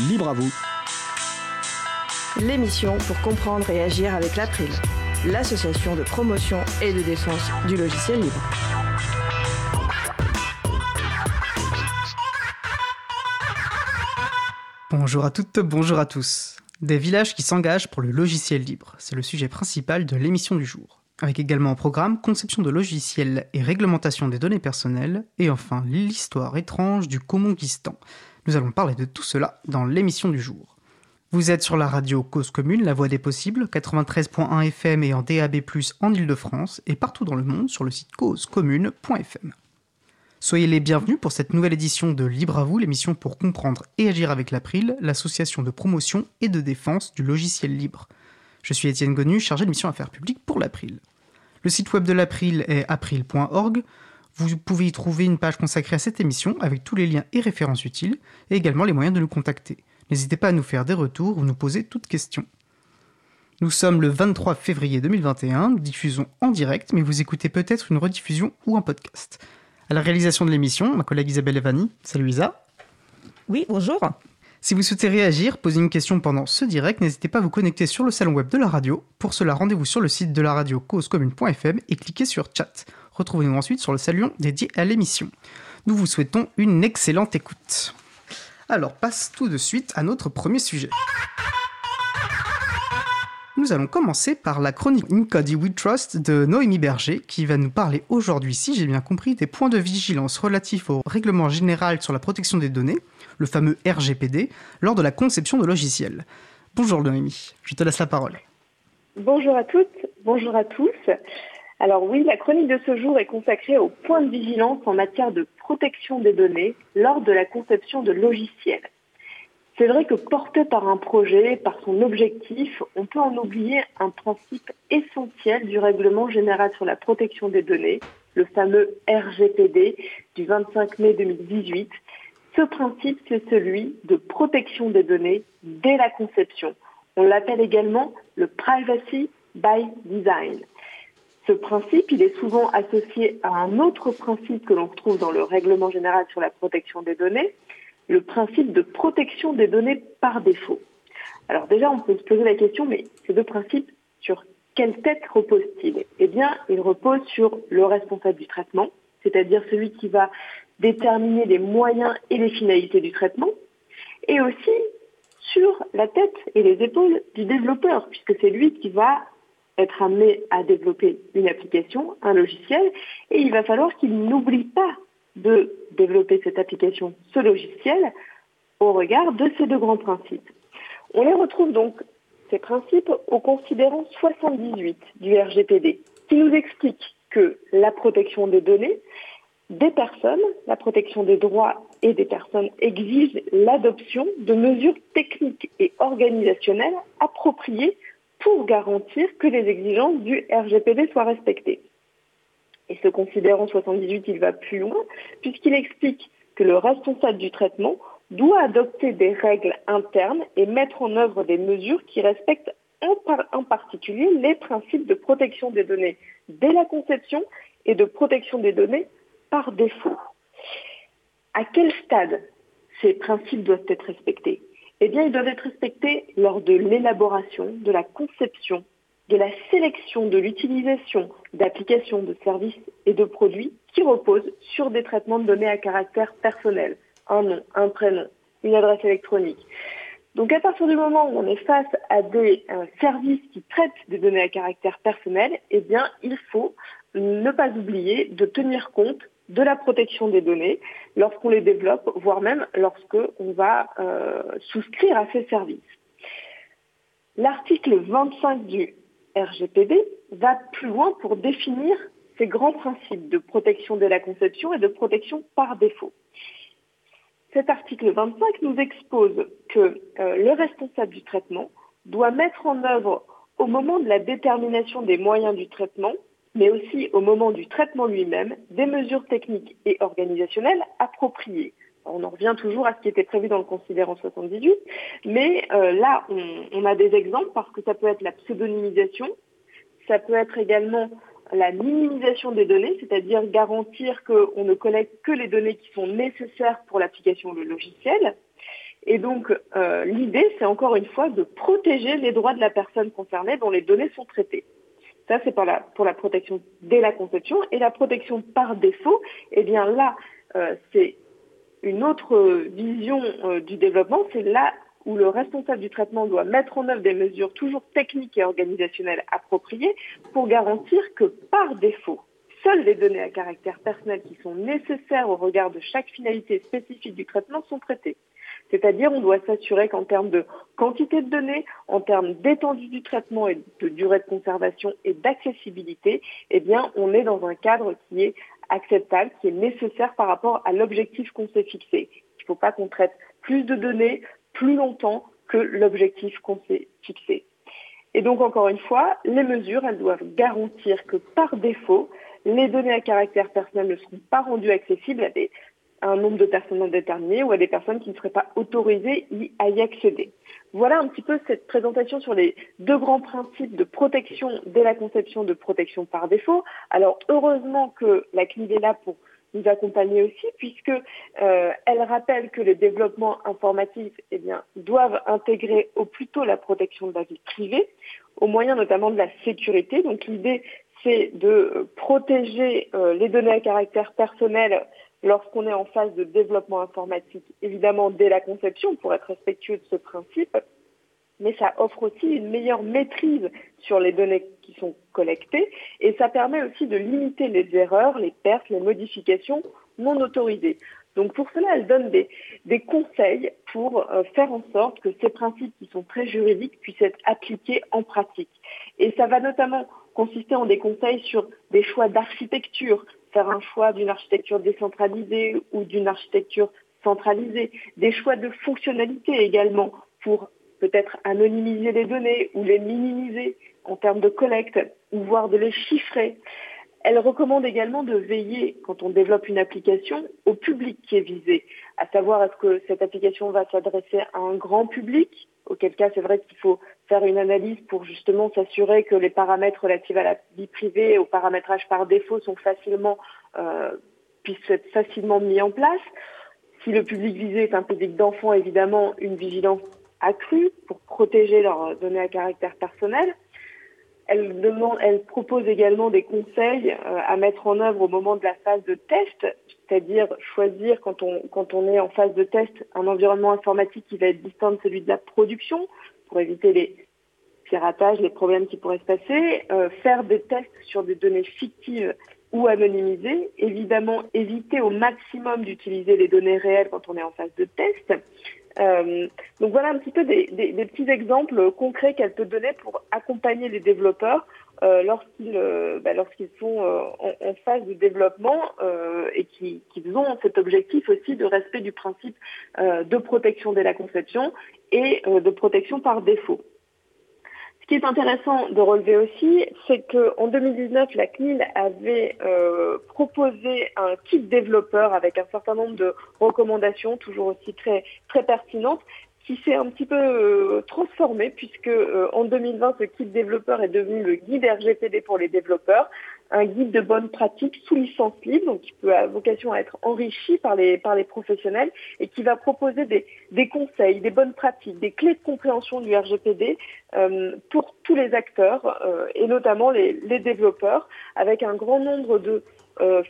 Libre à vous. L'émission pour comprendre et agir avec l'April, l'association de promotion et de défense du logiciel libre. Bonjour à toutes, bonjour à tous. Des villages qui s'engagent pour le logiciel libre, c'est le sujet principal de l'émission du jour. Avec également au programme conception de logiciels et réglementation des données personnelles, et enfin l'histoire étrange du Comonguistan. Nous allons parler de tout cela dans l'émission du jour. Vous êtes sur la radio Cause Commune, la voix des possibles, 93.1 FM et en DAB+, en Ile-de-France, et partout dans le monde sur le site causecommune.fm. Soyez les bienvenus pour cette nouvelle édition de Libre à vous, l'émission pour comprendre et agir avec l'April, l'association de promotion et de défense du logiciel libre. Je suis Étienne Gonu, chargé de mission affaires publiques pour l'April. Le site web de l'April est april.org. Vous pouvez y trouver une page consacrée à cette émission avec tous les liens et références utiles et également les moyens de nous contacter. N'hésitez pas à nous faire des retours ou nous poser toutes questions. Nous sommes le 23 février 2021, nous diffusons en direct, mais vous écoutez peut-être une rediffusion ou un podcast. À la réalisation de l'émission, ma collègue Isabelle Evani. Salut Isa. Oui, bonjour. Si vous souhaitez réagir, poser une question pendant ce direct, n'hésitez pas à vous connecter sur le salon web de la radio. Pour cela, rendez-vous sur le site de la radio causecommune.fm et cliquez sur chat. Retrouvez-nous ensuite sur le salon dédié à l'émission. Nous vous souhaitons une excellente écoute. Alors, passe tout de suite à notre premier sujet. Nous allons commencer par la chronique Incody We Trust de Noémie Berger, qui va nous parler aujourd'hui, si j'ai bien compris, des points de vigilance relatifs au règlement général sur la protection des données, le fameux RGPD, lors de la conception de logiciels. Bonjour Noémie, je te laisse la parole. Bonjour à toutes, bonjour à tous. Alors oui, la chronique de ce jour est consacrée aux points de vigilance en matière de protection des données lors de la conception de logiciels. C'est vrai que porté par un projet, par son objectif, on peut en oublier un principe essentiel du règlement général sur la protection des données, le fameux RGPD du 25 mai 2018. Ce principe, c'est celui de protection des données dès la conception. On l'appelle également le privacy by design. Ce principe, il est souvent associé à un autre principe que l'on retrouve dans le règlement général sur la protection des données, le principe de protection des données par défaut. Alors déjà, on peut se poser la question, mais ces deux principes, sur quelle tête reposent-ils Eh bien, ils reposent sur le responsable du traitement, c'est-à-dire celui qui va déterminer les moyens et les finalités du traitement, et aussi sur la tête et les épaules du développeur, puisque c'est lui qui va être amené à développer une application, un logiciel, et il va falloir qu'il n'oublie pas de développer cette application, ce logiciel, au regard de ces deux grands principes. On les retrouve donc, ces principes, au considérant 78 du RGPD, qui nous explique que la protection des données des personnes, la protection des droits et des personnes exige l'adoption de mesures techniques et organisationnelles appropriées pour garantir que les exigences du RGPD soient respectées. Et ce considérant 78, il va plus loin, puisqu'il explique que le responsable du traitement doit adopter des règles internes et mettre en œuvre des mesures qui respectent en, particulier les principes de protection des données dès la conception et de protection des données par défaut. À quel stade ces principes doivent être respectés? Eh bien, ils doivent être respectés lors de l'élaboration, de la conception, de la sélection, de l'utilisation d'applications, de services et de produits qui reposent sur des traitements de données à caractère personnel, un nom, un prénom, une adresse électronique. Donc à partir du moment où on est face à des euh, services qui traitent des données à caractère personnel, eh bien il faut ne pas oublier de tenir compte de la protection des données lorsqu'on les développe, voire même lorsqu'on va euh, souscrire à ces services. L'article 25 du RGPD va plus loin pour définir ces grands principes de protection de la conception et de protection par défaut. Cet article 25 nous expose que euh, le responsable du traitement doit mettre en œuvre au moment de la détermination des moyens du traitement, mais aussi au moment du traitement lui-même, des mesures techniques et organisationnelles appropriées. On en revient toujours à ce qui était prévu dans le considérant 78, mais euh, là, on, a des exemples parce que ça peut être la pseudonymisation, ça peut être également la minimisation des données, c'est-à-dire garantir qu'on ne collecte que les données qui sont nécessaires pour l'application du logiciel. Et donc, euh, l'idée, c'est encore une fois de protéger les droits de la personne concernée dont les données sont traitées. Ça, c'est pour la, protection dès la conception. Et la protection par défaut, eh bien là, euh, c'est une autre vision euh, du développement. C'est là où le responsable du traitement doit mettre en œuvre des mesures toujours techniques et organisationnelles appropriées pour garantir que par défaut, seules les données à caractère personnel qui sont nécessaires au regard de chaque finalité spécifique du traitement sont traitées. C'est-à-dire, on doit s'assurer qu'en termes de quantité de données, en termes d'étendue du traitement et de durée de conservation et d'accessibilité, eh bien, on est dans un cadre qui est acceptable, qui est nécessaire par rapport à l'objectif qu'on s'est fixé. Il ne faut pas qu'on traite plus de données plus longtemps que l'objectif qu'on s'est fixé. Et donc, encore une fois, les mesures, elles doivent garantir que par défaut, les données à caractère personnel ne seront pas rendues accessibles à des un nombre de personnes indéterminé ou à des personnes qui ne seraient pas autorisées à y accéder. Voilà un petit peu cette présentation sur les deux grands principes de protection dès la conception, de protection par défaut. Alors heureusement que la CNIL est là pour nous accompagner aussi, puisque euh, elle rappelle que les développements informatifs eh bien, doivent intégrer au plus tôt la protection de la vie privée, au moyen notamment de la sécurité. Donc l'idée, c'est de protéger euh, les données à caractère personnel lorsqu'on est en phase de développement informatique, évidemment dès la conception pour être respectueux de ce principe, mais ça offre aussi une meilleure maîtrise sur les données qui sont collectées et ça permet aussi de limiter les erreurs, les pertes, les modifications non autorisées. Donc pour cela, elle donne des, conseils pour euh, faire en sorte que ces principes qui sont très juridiques puissent être appliqués en pratique. Et ça va notamment consister en des conseils sur des choix d'architecture, faire un choix d'une architecture décentralisée ou d'une architecture centralisée, des choix de fonctionnalité également pour peut-être anonymiser les données ou les minimiser en termes de collecte ou voire de les chiffrer. Elle recommande également de veiller, quand on développe une application, au public qui est visé, à savoir est-ce que cette application va s'adresser à un grand public, auquel cas c'est vrai qu'il faut faire une analyse pour justement s'assurer que les paramètres relatifs à la vie privée et au paramétrage par défaut sont facilement euh, puissent être facilement mis en place. Si le public visé est un public d'enfants, évidemment, une vigilance accrue pour protéger leurs données à caractère personnel. Elle, propose également des conseils euh, à mettre en œuvre au moment de la phase de test, c'est-à-dire choisir quand on est en phase de test un environnement informatique qui va être distinct de celui de la production pour éviter les piratages, les problèmes qui pourraient se passer, euh, faire des tests sur des données fictives ou anonymisées, évidemment éviter au maximum d'utiliser les données réelles quand on est en phase de test, euh, donc voilà un petit peu des, petits exemples concrets qu'elle peut donner pour accompagner les développeurs euh, lorsqu'ils euh, bah, lorsqu'ils sont en, phase de développement et qu'ils ont cet objectif aussi de respect du principe de protection dès la conception et de protection par défaut. Ce qui est intéressant de relever aussi, c'est qu'en 2019, la CNIL avait euh, proposé un kit développeur avec un certain nombre de recommandations, toujours aussi très, très pertinentes, qui s'est un petit peu euh, transformé puisque euh, en 2020 ce kit développeur est devenu le guide RGPD pour les développeurs, un guide de bonnes pratiques sous licence libre, donc qui peut avoir vocation à être enrichi par les par les professionnels et qui va proposer des, des conseils, des bonnes pratiques, des clés de compréhension du RGPD euh, pour tous les acteurs et notamment les, les développeurs, avec un grand nombre de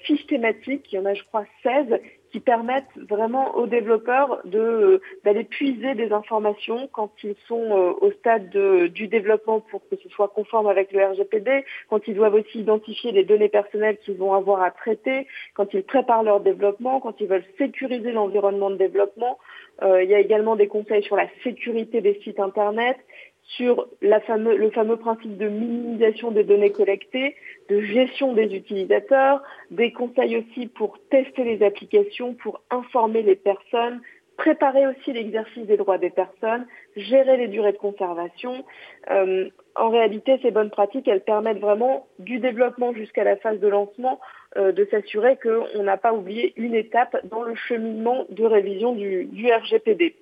fiches thématiques, il y en a je crois 16, qui permettent vraiment aux développeurs de d'aller puiser des informations quand ils sont euh, au stade de, du développement pour que ce soit conforme avec le RGPD, quand ils doivent aussi identifier les données personnelles qu'ils vont avoir à traiter, quand ils préparent leur développement, quand ils veulent sécuriser l'environnement de développement. Euh, il y a également des conseils sur la sécurité des sites internet, sur le fameux principe de minimisation des données collectées, de gestion des utilisateurs, des conseils aussi pour tester les applications, pour informer les personnes, préparer aussi l'exercice des droits des personnes, gérer les durées de conservation. Euh, en réalité, ces bonnes pratiques, elles permettent vraiment du développement jusqu'à la phase de lancement euh, de s'assurer qu'on n'a pas oublié une étape dans le cheminement de révision du, du RGPD.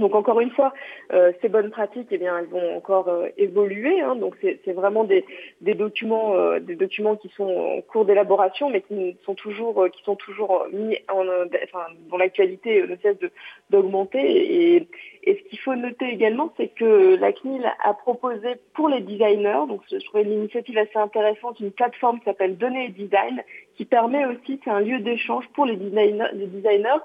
Donc encore une fois, euh, ces bonnes pratiques, eh bien, elles vont encore euh, évoluer. Hein. donc c'est vraiment des, documents, euh, des documents qui sont en cours d'élaboration, mais qui sont toujours, qui sont toujours mis en, l'actualité ne cesse d'augmenter. Et, et, ce qu'il faut noter également, c'est que la CNIL a proposé pour les designers, donc je trouvais l'initiative assez intéressante, une plateforme qui s'appelle Données et Design, qui permet aussi, c'est un lieu d'échange pour les designers, designers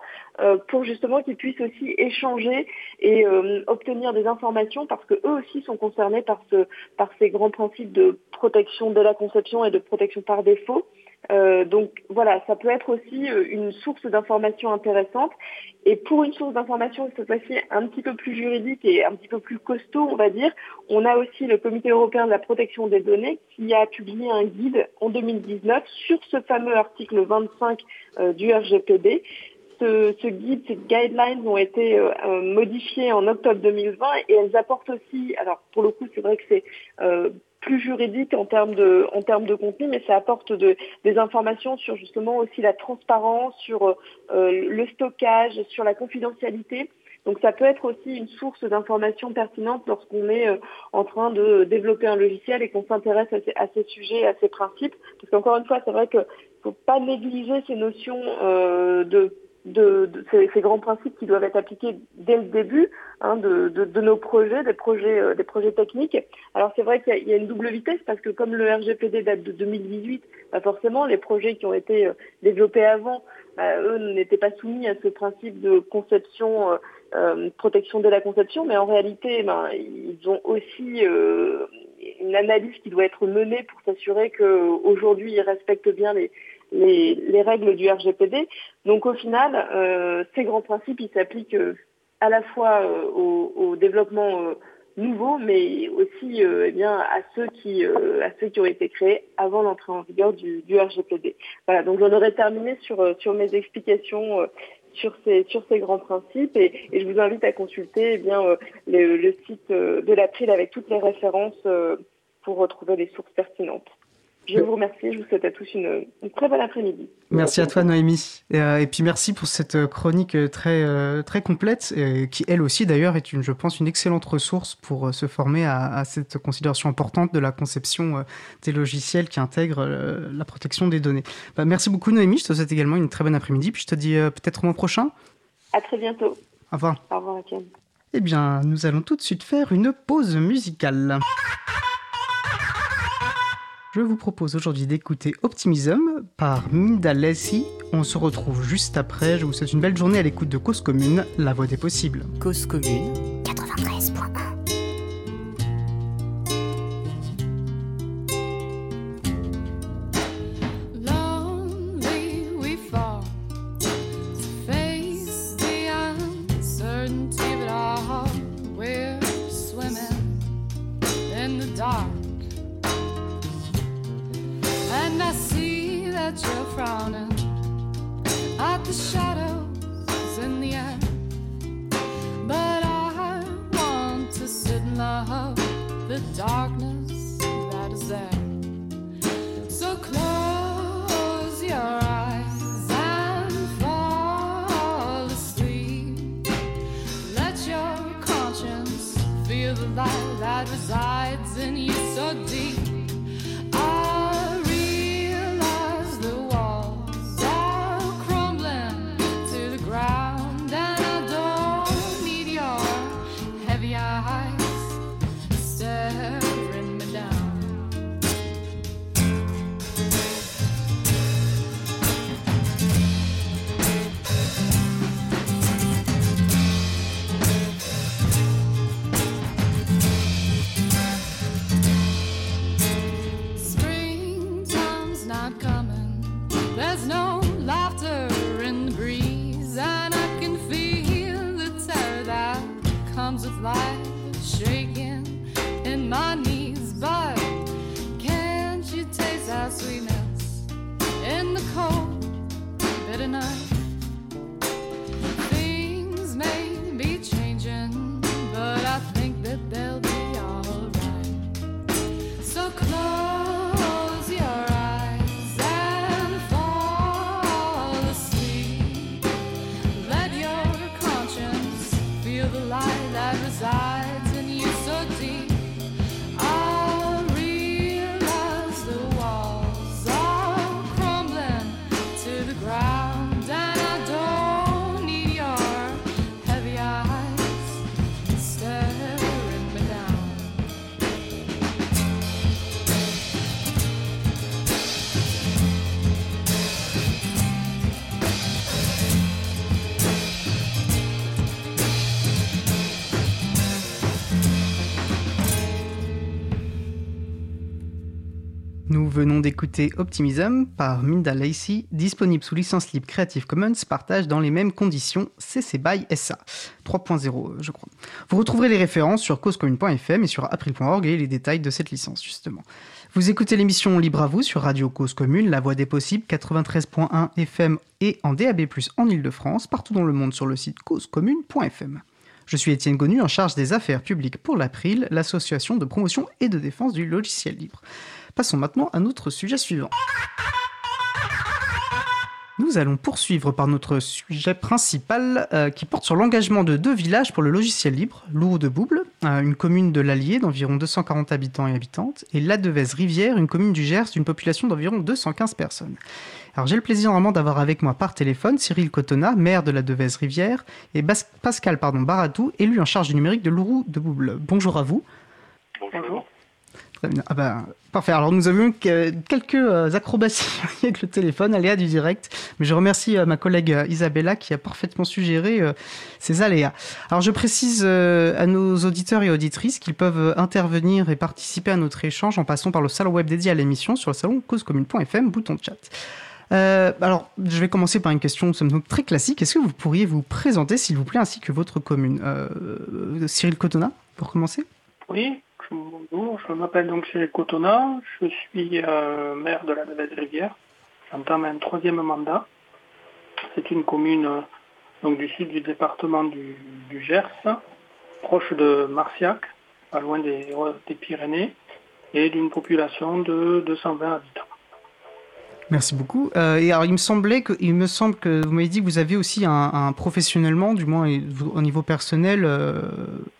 pour justement qu'ils puissent aussi échanger et euh, obtenir des informations parce que eux aussi sont concernés par ce par ces grands principes de protection de la conception et de protection par défaut. Euh, donc voilà, ça peut être aussi euh, une source d'information intéressante. Et pour une source d'information cette fois-ci un petit peu plus juridique et un petit peu plus costaud, on va dire, on a aussi le Comité européen de la protection des données qui a publié un guide en 2019 sur ce fameux article 25 du RGPD ce, guide, ces guidelines ont été euh, euh, modifiées en octobre 2020 et elles apportent aussi, alors pour le coup c'est vrai que c'est euh, plus juridique en termes de en termes de contenu, mais ça apporte de, des informations sur justement aussi la transparence, sur le stockage, sur la confidentialité. Donc ça peut être aussi une source d'informations pertinentes lorsqu'on est en train de développer un logiciel et qu'on s'intéresse à, à, ces sujets, à ces principes. Parce qu'encore une fois, c'est vrai qu'il ne faut pas négliger ces notions de de, ces, grands principes qui doivent être appliqués dès le début hein, de, nos projets, des projets, euh, des projets techniques. Alors c'est vrai qu'il y, a une double vitesse parce que comme le RGPD date de 2018, bah forcément les projets qui ont été euh, développés avant, bah, eux n'étaient pas soumis à ce principe de conception, euh, protection de la conception, mais en réalité, ben, ils ont aussi une analyse qui doit être menée pour s'assurer qu'aujourd'hui ils respectent bien les les, règles du RGPD. Donc au final, euh, ces grands principes, ils s'appliquent euh, à la fois euh, au, développement nouveau, mais aussi eh bien à ceux qui à ceux qui ont été créés avant l'entrée en vigueur du, RGPD. Voilà, donc j'en aurais terminé sur sur mes explications sur ces sur ces grands principes et, je vous invite à consulter eh bien le, le, site de l'April avec toutes les références pour retrouver les sources pertinentes. Je vous remercie, je vous souhaite à tous une, très bonne après-midi. Merci à toi Noémie. Et, euh, et, puis merci pour cette euh, chronique euh, très, très complète, qui elle aussi d'ailleurs est, une, je pense, une excellente ressource pour se former à, cette considération importante de la conception des logiciels qui intègrent la protection des données. Bah, merci beaucoup Noémie, je te souhaite également une très bonne après-midi, puis je te dis peut-être au mois prochain. À très bientôt. Au revoir. Au revoir Eh bien, nous allons tout de suite faire une pause musicale. Je vous propose aujourd'hui d'écouter Optimism par Minda Lessie. On se retrouve juste après. Je vous souhaite une belle journée à l'écoute de Cause Commune, la voix des possibles. Cause Commune venons d'écouter Optimism par Minda Lacey, disponible sous licence libre Creative Commons, partage dans les mêmes conditions CC BY SA 3.0, je crois. Vous retrouverez les références sur causecommune.fm et sur april.org et les détails de cette licence, justement. Vous écoutez l'émission Libre à vous sur Radio Cause Commune, la voix des possibles, 93.1 FM et en DAB+, en Ile-de-France, partout dans le monde sur le site causecommune.fm. Je suis Étienne Gonu, en charge des affaires publiques pour l'April, l'association de promotion et de défense du logiciel libre. Passons maintenant à notre sujet suivant. Nous allons poursuivre par notre sujet principal euh, qui porte sur l'engagement de deux villages pour le logiciel libre, Lourou de Bouble, euh, une commune de l'Allier d'environ 240 habitants et habitantes, et La Devèze Rivière, une commune du Gers d'une population d'environ 215 personnes. Alors j'ai le plaisir vraiment d'avoir avec moi par téléphone Cyril Cotona, maire de La Devèze Rivière, et Bas Pascal pardon, Baratou, élu en charge du numérique de Lourou de Bouble. Bonjour à vous. Bonjour. Ah ben, parfait. Alors nous avons quelques euh, acrobaties avec le téléphone, aléas du direct, mais je remercie euh, ma collègue euh, Isabella qui a parfaitement suggéré ces aléas. Alors je précise à nos auditeurs et auditrices qu'ils peuvent intervenir et participer à notre échange en passant par le salon web dédié à l'émission sur le salon causecommune.fm, bouton de chat. Alors, je vais commencer par une question toute très classique. Est-ce que vous pourriez vous présenter, s'il vous plaît, ainsi que votre commune Cyril Cotona, pour commencer? Oui, bonjour, je m'appelle donc Cyril Cotona, je suis euh, maire de la Devèze-Rivière, j'entame un troisième mandat. C'est une commune euh, donc, du sud du département du, du Gers, proche de Marciac, pas loin des, des Pyrénées, et d'une population de 220 habitants. Merci beaucoup. Euh, et alors, il me semblait que, il me semble que vous m'avez dit que vous avez aussi un, professionnellement, du moins au niveau personnel, euh,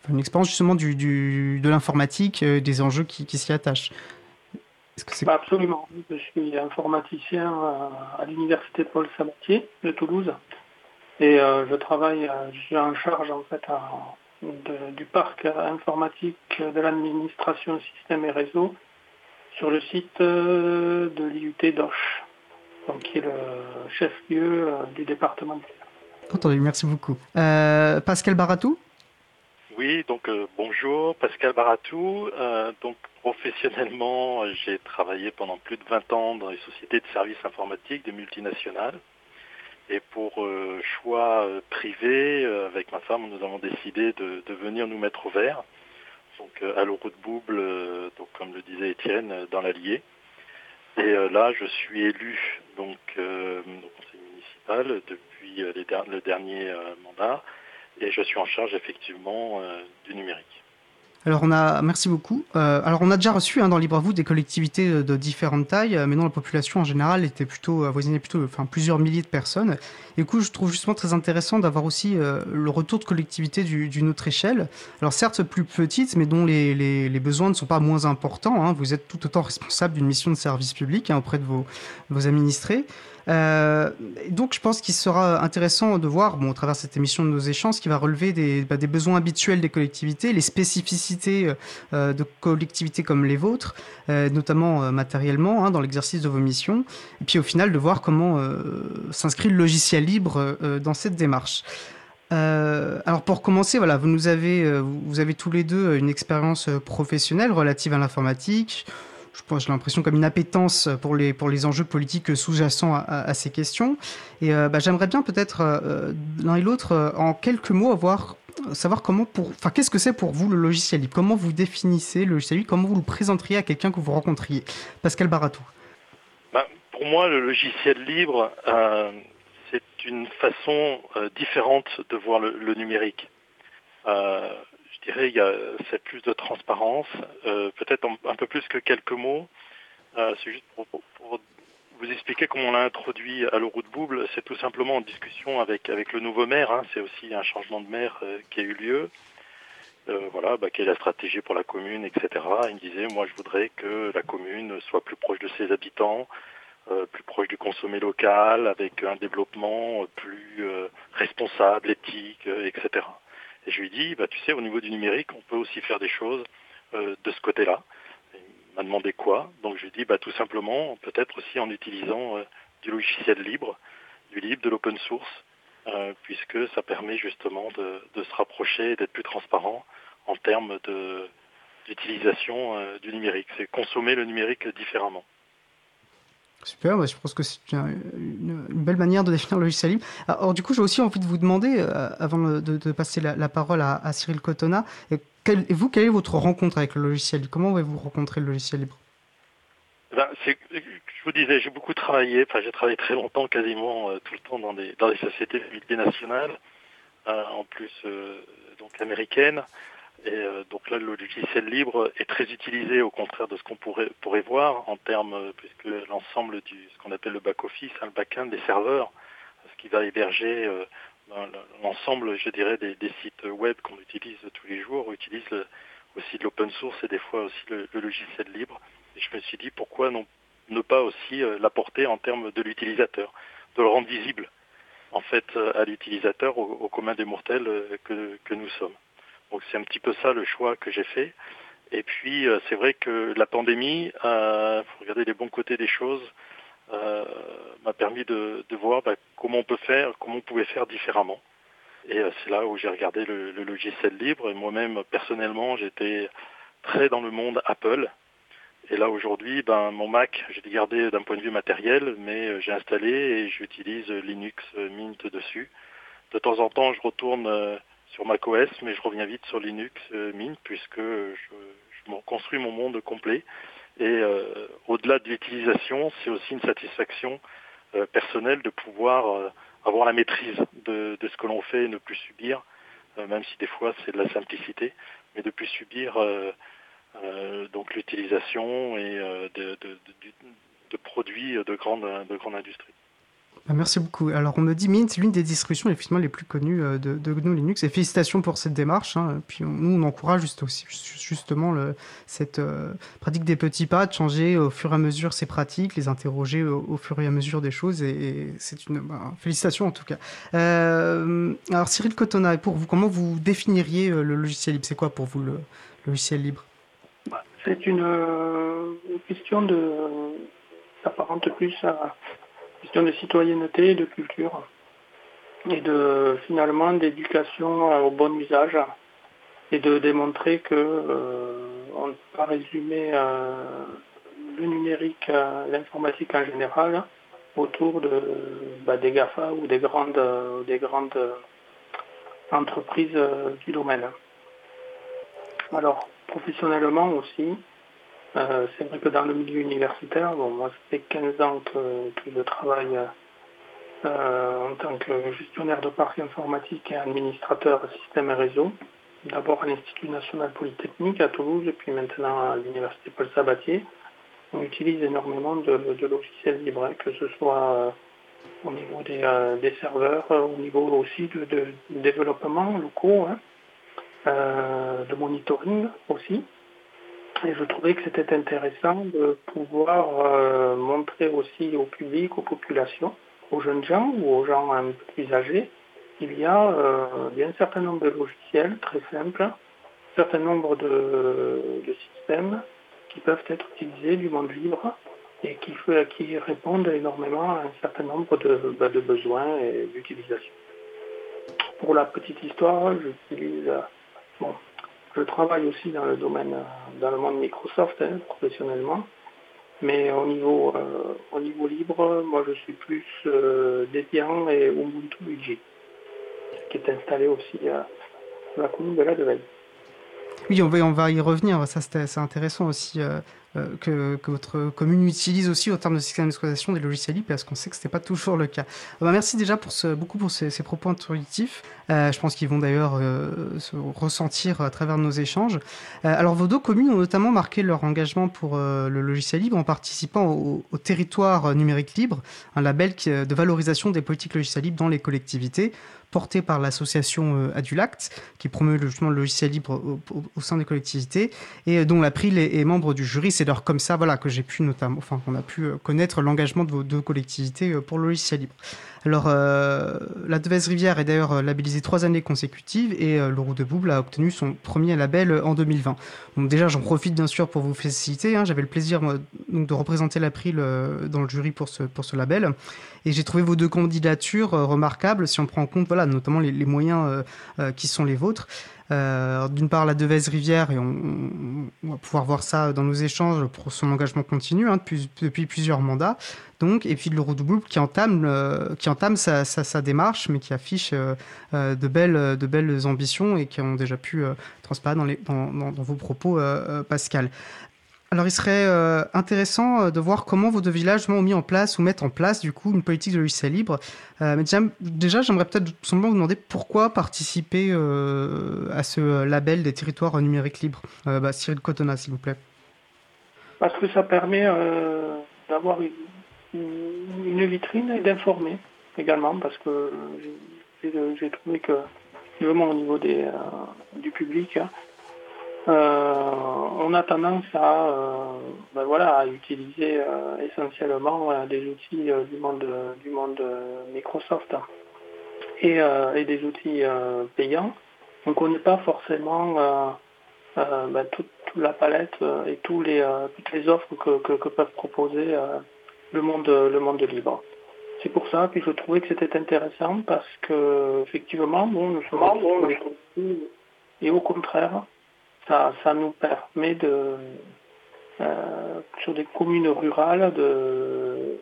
une expérience justement du, de l'informatique, euh, des enjeux qui, qui s'y attachent. Bah, absolument, je suis informaticien euh, à l'université Paul Sabatier de Toulouse, et je travaille, euh, j'ai en charge en fait du parc informatique de l'administration système et réseau sur le site euh, de l'IUT d'Oche, donc qui est le chef-lieu euh, du département. entendu Merci beaucoup. Euh, Pascal Baratou? Oui, donc euh, bonjour, Pascal Baratou. Euh, donc professionnellement, j'ai travaillé pendant plus de 20 ans dans les sociétés de services informatiques, des multinationales. Et pour euh, choix euh, privé, euh, avec ma femme, nous avons décidé de, de venir nous mettre au vert. Donc euh, à de Bouble, euh, comme le disait Étienne, euh, dans l'Allier. Et là, je suis élu donc au conseil municipal depuis le dernier mandat et je suis en charge effectivement du numérique. Alors on a, merci beaucoup. Euh, alors on a déjà reçu hein, dans Libre à vous des collectivités de, de différentes tailles, euh, mais non la population en général était plutôt avoisinait plutôt, enfin plusieurs milliers de personnes. Et du coup, je trouve justement très intéressant d'avoir aussi euh, le retour de collectivités du- d'une autre échelle. Alors certes plus petites, mais dont les, les- les besoins ne sont pas moins importants. hein. Vous êtes tout autant responsable d'une mission de service public hein, auprès de vos, vos administrés. Euh, donc je pense qu'il sera intéressant de voir, bon, au travers de cette émission de nos échanges, qui va relever des, bah, besoins habituels des collectivités, les spécificités euh, de collectivités comme les vôtres, euh, notamment matériellement, hein, dans l'exercice de vos missions, et puis au final de voir comment s'inscrit le logiciel libre dans cette démarche. Alors pour commencer, voilà, vous nous avez, vous avez tous les deux une expérience professionnelle relative à l'informatique. J'ai l'impression comme une appétence pour les pour les enjeux politiques sous-jacents à, ces questions. Et euh, bah, j'aimerais bien peut-être euh, l'un et l'autre euh, en quelques mots avoir savoir comment pour, enfin qu'est-ce que c'est pour vous le logiciel libre? Comment vous définissez le logiciel libre? Comment vous le présenteriez à quelqu'un que vous rencontriez? Pascal Baratou. Ben, pour moi, le logiciel libre, euh, c'est une façon euh, différente de voir le numérique. Dirais il y a c'est plus de transparence, euh, peut-être un, peu plus que quelques mots. Euh, c'est juste pour, vous expliquer comment on l'a introduit à l'euro de Bouble. C'est tout simplement en discussion avec avec le nouveau maire. hein. c'est aussi un changement de maire euh, qui a eu lieu. Voilà, bah, quelle est la stratégie pour la commune, etc. Il me disait, moi, je voudrais que la commune soit plus proche de ses habitants, plus proche du consommé local, avec un développement plus responsable, éthique, etc. Et je lui dis, bah, tu sais, au niveau du numérique, on peut aussi faire des choses euh, de ce côté-là. Il m'a demandé quoi, donc je lui dis, bah, tout simplement, peut-être aussi en utilisant euh, du logiciel libre, du libre, de l'open source, euh, puisque ça permet justement de, se rapprocher et d'être plus transparent en termes d'utilisation du numérique. C'est consommer le numérique différemment. Super, bah, je pense que c'est une, belle manière de définir le logiciel libre. Alors du coup, j'ai aussi envie de vous demander, euh, avant de, passer la, parole à, Cyril Cotona, et, vous, quelle est votre rencontre avec le logiciel? Libre Comment avez-vous rencontré le logiciel libre? Ben, Je vous disais, j'ai beaucoup travaillé, enfin j'ai travaillé très longtemps, quasiment euh, tout le temps dans des, dans des sociétés multinationales, euh, en plus donc américaines. Et euh, donc là, le logiciel libre est très utilisé, au contraire de ce qu'on pourrait, pourrait voir en termes, euh, puisque l'ensemble du ce qu'on appelle le back-office, hein, le back-end des serveurs, ce qui va héberger euh, l'ensemble, je dirais, des, sites web qu'on utilise tous les jours, utilise aussi de l'open source et des fois aussi le, logiciel libre. Et je me suis dit, pourquoi ne pas aussi l'apporter en termes de l'utilisateur, de le rendre visible, en fait, à l'utilisateur, au, commun des mortels que nous sommes. Donc c'est un petit peu ça le choix que j'ai fait. Et puis euh, c'est vrai que la pandémie, euh, faut regarder les bons côtés des choses, euh, m'a permis de, voir bah, comment on peut faire, comment on pouvait faire différemment. Et euh, c'est là où j'ai regardé le, logiciel libre. Et moi-même personnellement, j'étais très dans le monde Apple. Et là aujourd'hui, ben mon Mac, j'ai gardé d'un point de vue matériel, mais j'ai installé et j'utilise Linux Mint dessus. De temps en temps, je retourne sur macOS, mais je reviens vite sur Linux euh, Mint puisque je, construis mon monde complet. Et euh, au-delà de l'utilisation, c'est aussi une satisfaction euh, personnelle de pouvoir avoir la maîtrise de, ce que l'on fait et ne plus subir, même si des fois c'est de la simplicité, mais de plus subir donc l'utilisation et de, produits de grande, de grande industrie. Bah, merci beaucoup. Alors, on me dit Mint, c'est l'une des distributions effectivement les plus connues euh, de, GNU Linux. Et félicitations pour cette démarche. Hein. Puis, nous, on encourage aussi, justement cette euh, pratique des petits pas, de changer au fur et à mesure ses pratiques, les interroger au, fur et à mesure des choses. Et, c'est une bah, félicitation en tout cas. Euh, alors, Cyril Cotona, pour vous, comment vous définiriez le logiciel libre? C'est quoi pour vous le, logiciel libre? Bah, C'est une, une, question de s'apparente plus à question de citoyenneté, de culture et de finalement d'éducation au bon usage et de démontrer que euh, on ne peut pas résumer euh, le numérique, euh, l'informatique en général autour de bah, des GAFA ou des grandes des grandes entreprises du domaine. Alors professionnellement aussi, euh, c'est vrai que dans le milieu universitaire, bon, moi ça fait 15 ans que, je travaille euh, en tant que gestionnaire de parc informatique et administrateur système et réseau. D'abord à l'Institut national polytechnique à Toulouse et puis maintenant à l'Université Paul Sabatier. On utilise énormément de, logiciels libres, que ce soit euh, au niveau des, serveurs, au niveau aussi de, développement locaux, hein, de monitoring aussi. Et je trouvais que c'était intéressant de pouvoir euh, montrer aussi au public, aux populations, aux jeunes gens ou aux gens un peu plus âgés, qu'il y a euh, un certain nombre de logiciels très simples, un certain nombre de, systèmes qui peuvent être utilisés du monde libre et qui, répondent énormément à un certain nombre de, bah, besoins et d'utilisation. Pour la petite histoire, j'utilise bon, je travaille aussi dans le domaine, dans le monde Microsoft hein, professionnellement. Mais au niveau, euh, au niveau libre, moi je suis plus euh, Debian et Ubuntu UG, qui est installé aussi à la commune de la Develle. Oui, on va, on va y revenir. Ça, c'est intéressant aussi. Euh, euh, que, votre commune utilise aussi au terme de système d'exploitation des logiciels libres, parce qu'on sait que ce n'était pas toujours le cas. Euh, bah, merci déjà pour beaucoup pour ces, propos introductifs. Euh, je pense qu'ils vont d'ailleurs se ressentir à travers nos échanges. alors, vos deux communes ont notamment marqué leur engagement pour le logiciel libre en participant au, territoire numérique libre, un label de valorisation des politiques logicielles libres dans les collectivités porté par l'association Adulact, qui promeut le logiciel libre au, sein des collectivités, et dont l'April est, est membre du jury. C'est d'ailleurs comme ça voilà, que j'ai pu notamment, enfin, qu'on a pu euh, connaître l'engagement de vos deux collectivités euh, pour le logiciel libre. Alors, euh, la Devèze Rivière est d'ailleurs labellisée trois années consécutives et le Roux de Bouble a obtenu son premier label en 2020. Donc déjà, j'en profite bien sûr pour vous féliciter. Hein. J'avais le plaisir donc, de représenter l'April dans le jury pour ce, pour ce label. Et j'ai trouvé vos deux candidatures remarquables si on prend en compte voilà, notamment les, moyens qui sont les vôtres. D'une part, la Devèze Rivière, et on, va pouvoir voir ça dans nos échanges pour son engagement continu hein, depuis, plusieurs mandats. Donc, et puis le Roudouboul qui entame, qui entame sa, démarche, mais qui affiche de, belles, de belles ambitions et qui ont déjà pu transparaître les, dans, dans, vos propos, Pascal. Alors, il serait euh, intéressant euh, de voir comment vos deux villages ont mis en place ou mettent en place du coup une politique de logiciel libre. Euh, mais déjà, j'aimerais peut-être simplement vous demander pourquoi participer à ce label des territoires numériques libres. Bah, Cyril Cotona, s'il vous plaît. Parce que ça permet d'avoir une, vitrine et d'informer également, parce que j'ai trouvé que, vraiment au niveau des, du public, hein, on a tendance à, euh, ben voilà, à utiliser euh, essentiellement des outils du monde, du monde Microsoft et, des outils payants. On ne connaît pas forcément ben, toute, la palette et tous les, toutes les offres que, peuvent proposer le, monde, le monde libre. C'est pour ça que je trouvais que c'était intéressant parce que effectivement, bon, nous sommes bon, et au contraire, ça, nous permet de, euh, sur des communes rurales, de,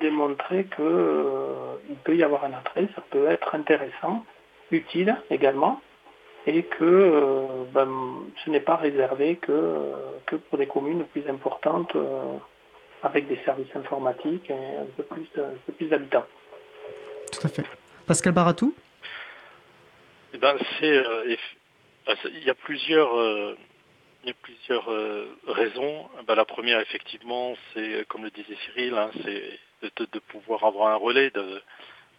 démontrer qu'il euh, peut y avoir un attrait, ça peut être intéressant, utile également, et que euh, ben, ce n'est pas réservé que, que pour des communes plus importantes avec des services informatiques et un peu plus, plus d'habitants. Tout à fait. Pascal Baratou? Eh ben, C'est il y a plusieurs, euh, euh, raisons. Ben, la première, effectivement, c'est, comme le disait Cyril, hein, c'est de, pouvoir avoir un relais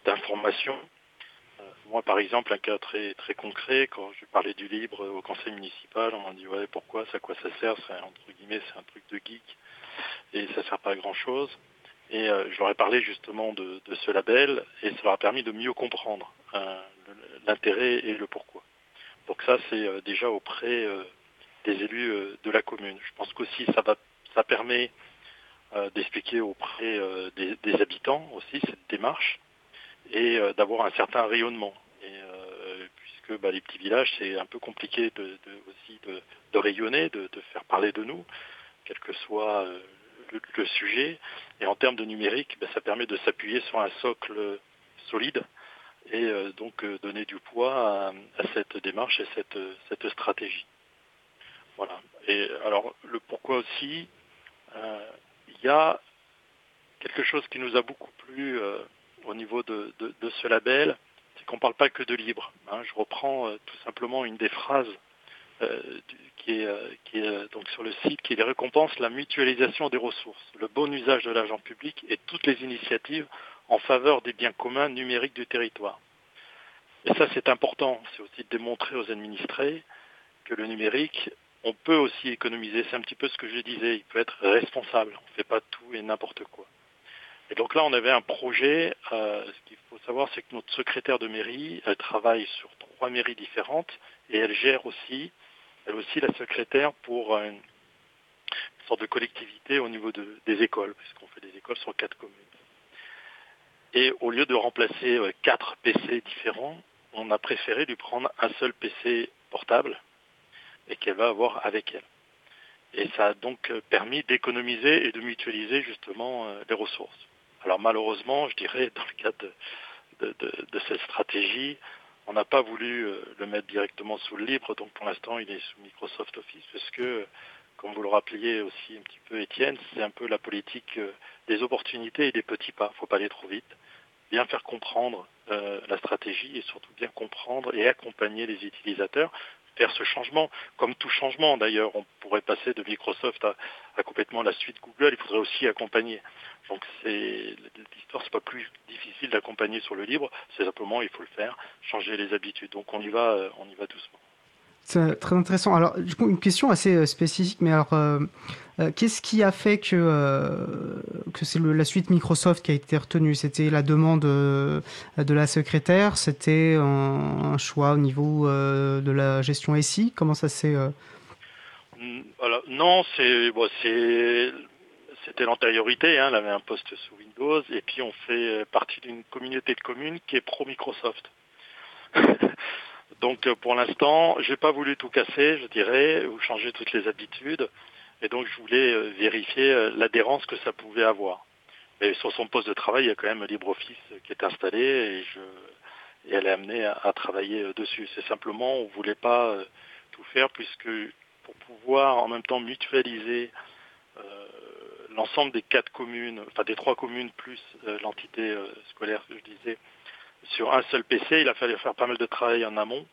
d'information. Euh, moi, par exemple, un cas très, concret, quand je parlais du libre au conseil municipal, on m'a dit ouais, pourquoi, ça quoi ça sert C'est entre guillemets, c'est un truc de geek et ça sert pas à grand chose. Et je leur ai parlé justement de, de, ce label et ça leur a permis de mieux comprendre l'intérêt et le pourquoi. Donc ça, c'est euh, déjà auprès euh, des élus euh, de la commune. Je pense qu'aussi ça, ça permet d'expliquer auprès des, habitants aussi cette démarche et d'avoir un certain rayonnement. Puisque bah, les petits villages, c'est un peu compliqué aussi de, rayonner, de, faire parler de nous, quel que soit le, sujet. Et en termes de numérique, bah, ça permet de s'appuyer sur un socle solide et euh, donc euh, donner du poids à, cette démarche et cette, cette stratégie. Voilà. Et alors le pourquoi aussi, euh, il y a quelque chose qui nous a beaucoup plu au niveau de, ce label, c'est qu'on ne parle pas que de libre. Hein. Je reprends tout simplement une des phrases qui, est, donc sur le site, qui récompenses, la mutualisation des ressources, le bon usage de l'argent public et toutes les initiatives en faveur des biens communs numériques du territoire. Et ça, c'est important. C'est aussi de démontrer aux administrés que le numérique, on peut aussi économiser. C'est un petit peu ce que je disais. Il peut être responsable. On ne fait pas tout et n'importe quoi. Et donc là, on avait un projet. Euh, ce qu'il faut savoir, c'est que notre secrétaire de mairie, elle travaille sur trois mairies différentes et elle gère aussi, elle aussi la secrétaire pour une, sorte de collectivité au niveau des écoles, puisqu'on fait des écoles sur quatre communes. Et au lieu de remplacer euh, quatre PC différents, on a préféré lui prendre un seul PC portable et qu'elle va avoir avec elle. Et ça a donc euh, permis d'économiser et de mutualiser justement euh, les ressources. Alors malheureusement, je dirais, dans le cadre de, cette stratégie, on n'a pas voulu le mettre directement sous le libre, donc pour l'instant il est sous Microsoft Office, parce que, comme vous le rappeliez aussi un petit peu Étienne, c'est un peu la politique des opportunités et des petits pas. Il ne faut pas aller trop vite. Bien faire comprendre euh, la stratégie et surtout bien comprendre et accompagner les utilisateurs vers ce changement. Comme tout changement d'ailleurs, on pourrait passer de Microsoft à, complètement la suite Google, il faudrait aussi accompagner. Donc c'est l'histoire, c'est pas plus difficile d'accompagner sur le libre, c'est simplement il faut le faire, changer les habitudes. Donc on y va, euh, on y va doucement. C'est très intéressant. Alors, une question assez euh, spécifique, mais alors, euh, euh, qu'est-ce qui a fait que, que c'est la suite Microsoft qui a été retenue? C'était la demande de la secrétaire? C'était un, choix au niveau de la gestion SI Comment ça s'est. Mm, non, c'est, c'était l'antériorité. Hein, elle avait un poste sous Windows, et puis on fait partie d'une communauté de communes qui est pro-Microsoft. donc pour l'instant, j'ai pas voulu tout casser, je dirais, ou changer toutes les habitudes. Et donc je voulais vérifier l'adhérence que ça pouvait avoir. Mais sur son poste de travail, il y a quand même LibreOffice qui est installé et, je, et elle est amenée à, travailler dessus. C'est simplement, on ne voulait pas tout faire puisque pour pouvoir en même temps mutualiser euh, l'ensemble des quatre communes, enfin des trois communes plus euh, l'entité euh, scolaire que je disais, sur un seul PC, il a fallu faire pas mal de travail en amont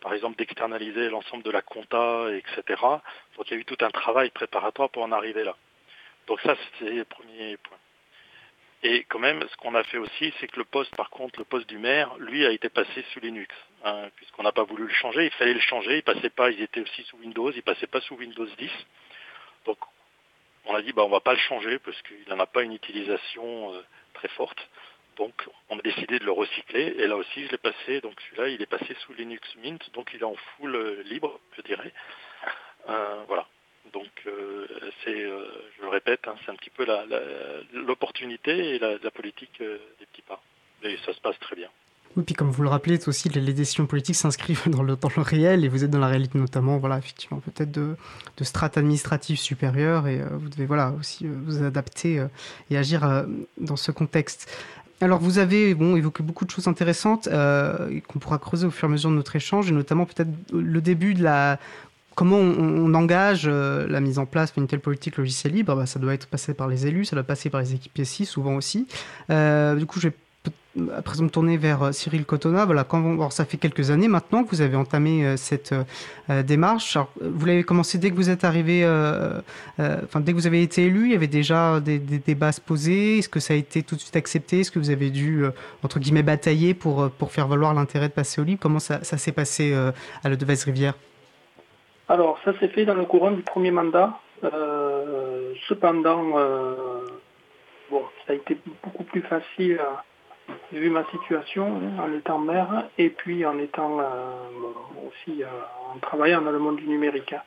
par exemple d'externaliser l'ensemble de la compta, etc. Donc il y a eu tout un travail préparatoire pour en arriver là. Donc ça, c'est le premier point. Et quand même, ce qu'on a fait aussi, c'est que le poste, par contre, le poste du maire, lui, a été passé sous Linux, hein, puisqu'on n'a pas voulu le changer. Il fallait le changer. Il passait pas. Ils étaient aussi sous Windows. Il passait pas sous Windows 10. Donc, on a dit, bah, on va pas le changer parce qu'il n'en a pas une utilisation euh, très forte. Donc, on a décidé de le recycler. Et là aussi, je l'ai passé. Donc, celui-là, il est passé sous Linux Mint. Donc, il est en full euh, libre, je dirais. Euh, voilà. Donc, c'est, je le répète, hein, c'est un petit peu l'opportunité et la, politique des petits pas. Et ça se passe très bien. Oui, puis comme vous le rappelez, aussi les, décisions politiques s'inscrivent dans le, dans le réel et vous êtes dans la réalité notamment, voilà, effectivement, peut-être de, de strates administratives supérieures et euh, vous devez voilà, aussi euh, vous adapter euh, et agir dans ce contexte. Alors vous avez évoqué beaucoup de choses intéressantes qu'on pourra creuser au fur et à mesure de notre échange et notamment peut-être le début de la comment on, engage la mise en place d'une telle politique logicielle libre bah, Ça doit être passé par les élus, ça doit passer par les équipes ici, souvent aussi. du coup, je vais à présent me tourner vers euh, Cyril Cotona. Voilà, ça fait quelques années maintenant que vous avez entamé euh, cette euh, démarche. vous l'avez commencé dès que vous êtes arrivé, enfin dès que vous avez été élu, il y avait déjà des, débats à se poser. Est-ce que ça a été tout de suite accepté? Est-ce que vous avez dû entre guillemets batailler pour pour faire valoir l'intérêt de passer au libre Comment ça, s'est passé à la Devèze-Rivière Alors ça s'est fait dans le courant du premier mandat. cependant, bon, ça a été beaucoup plus facile. À vu ma situation hein, en étant maire et puis en étant euh, aussi euh, en travaillant dans le monde du numérique. Hein.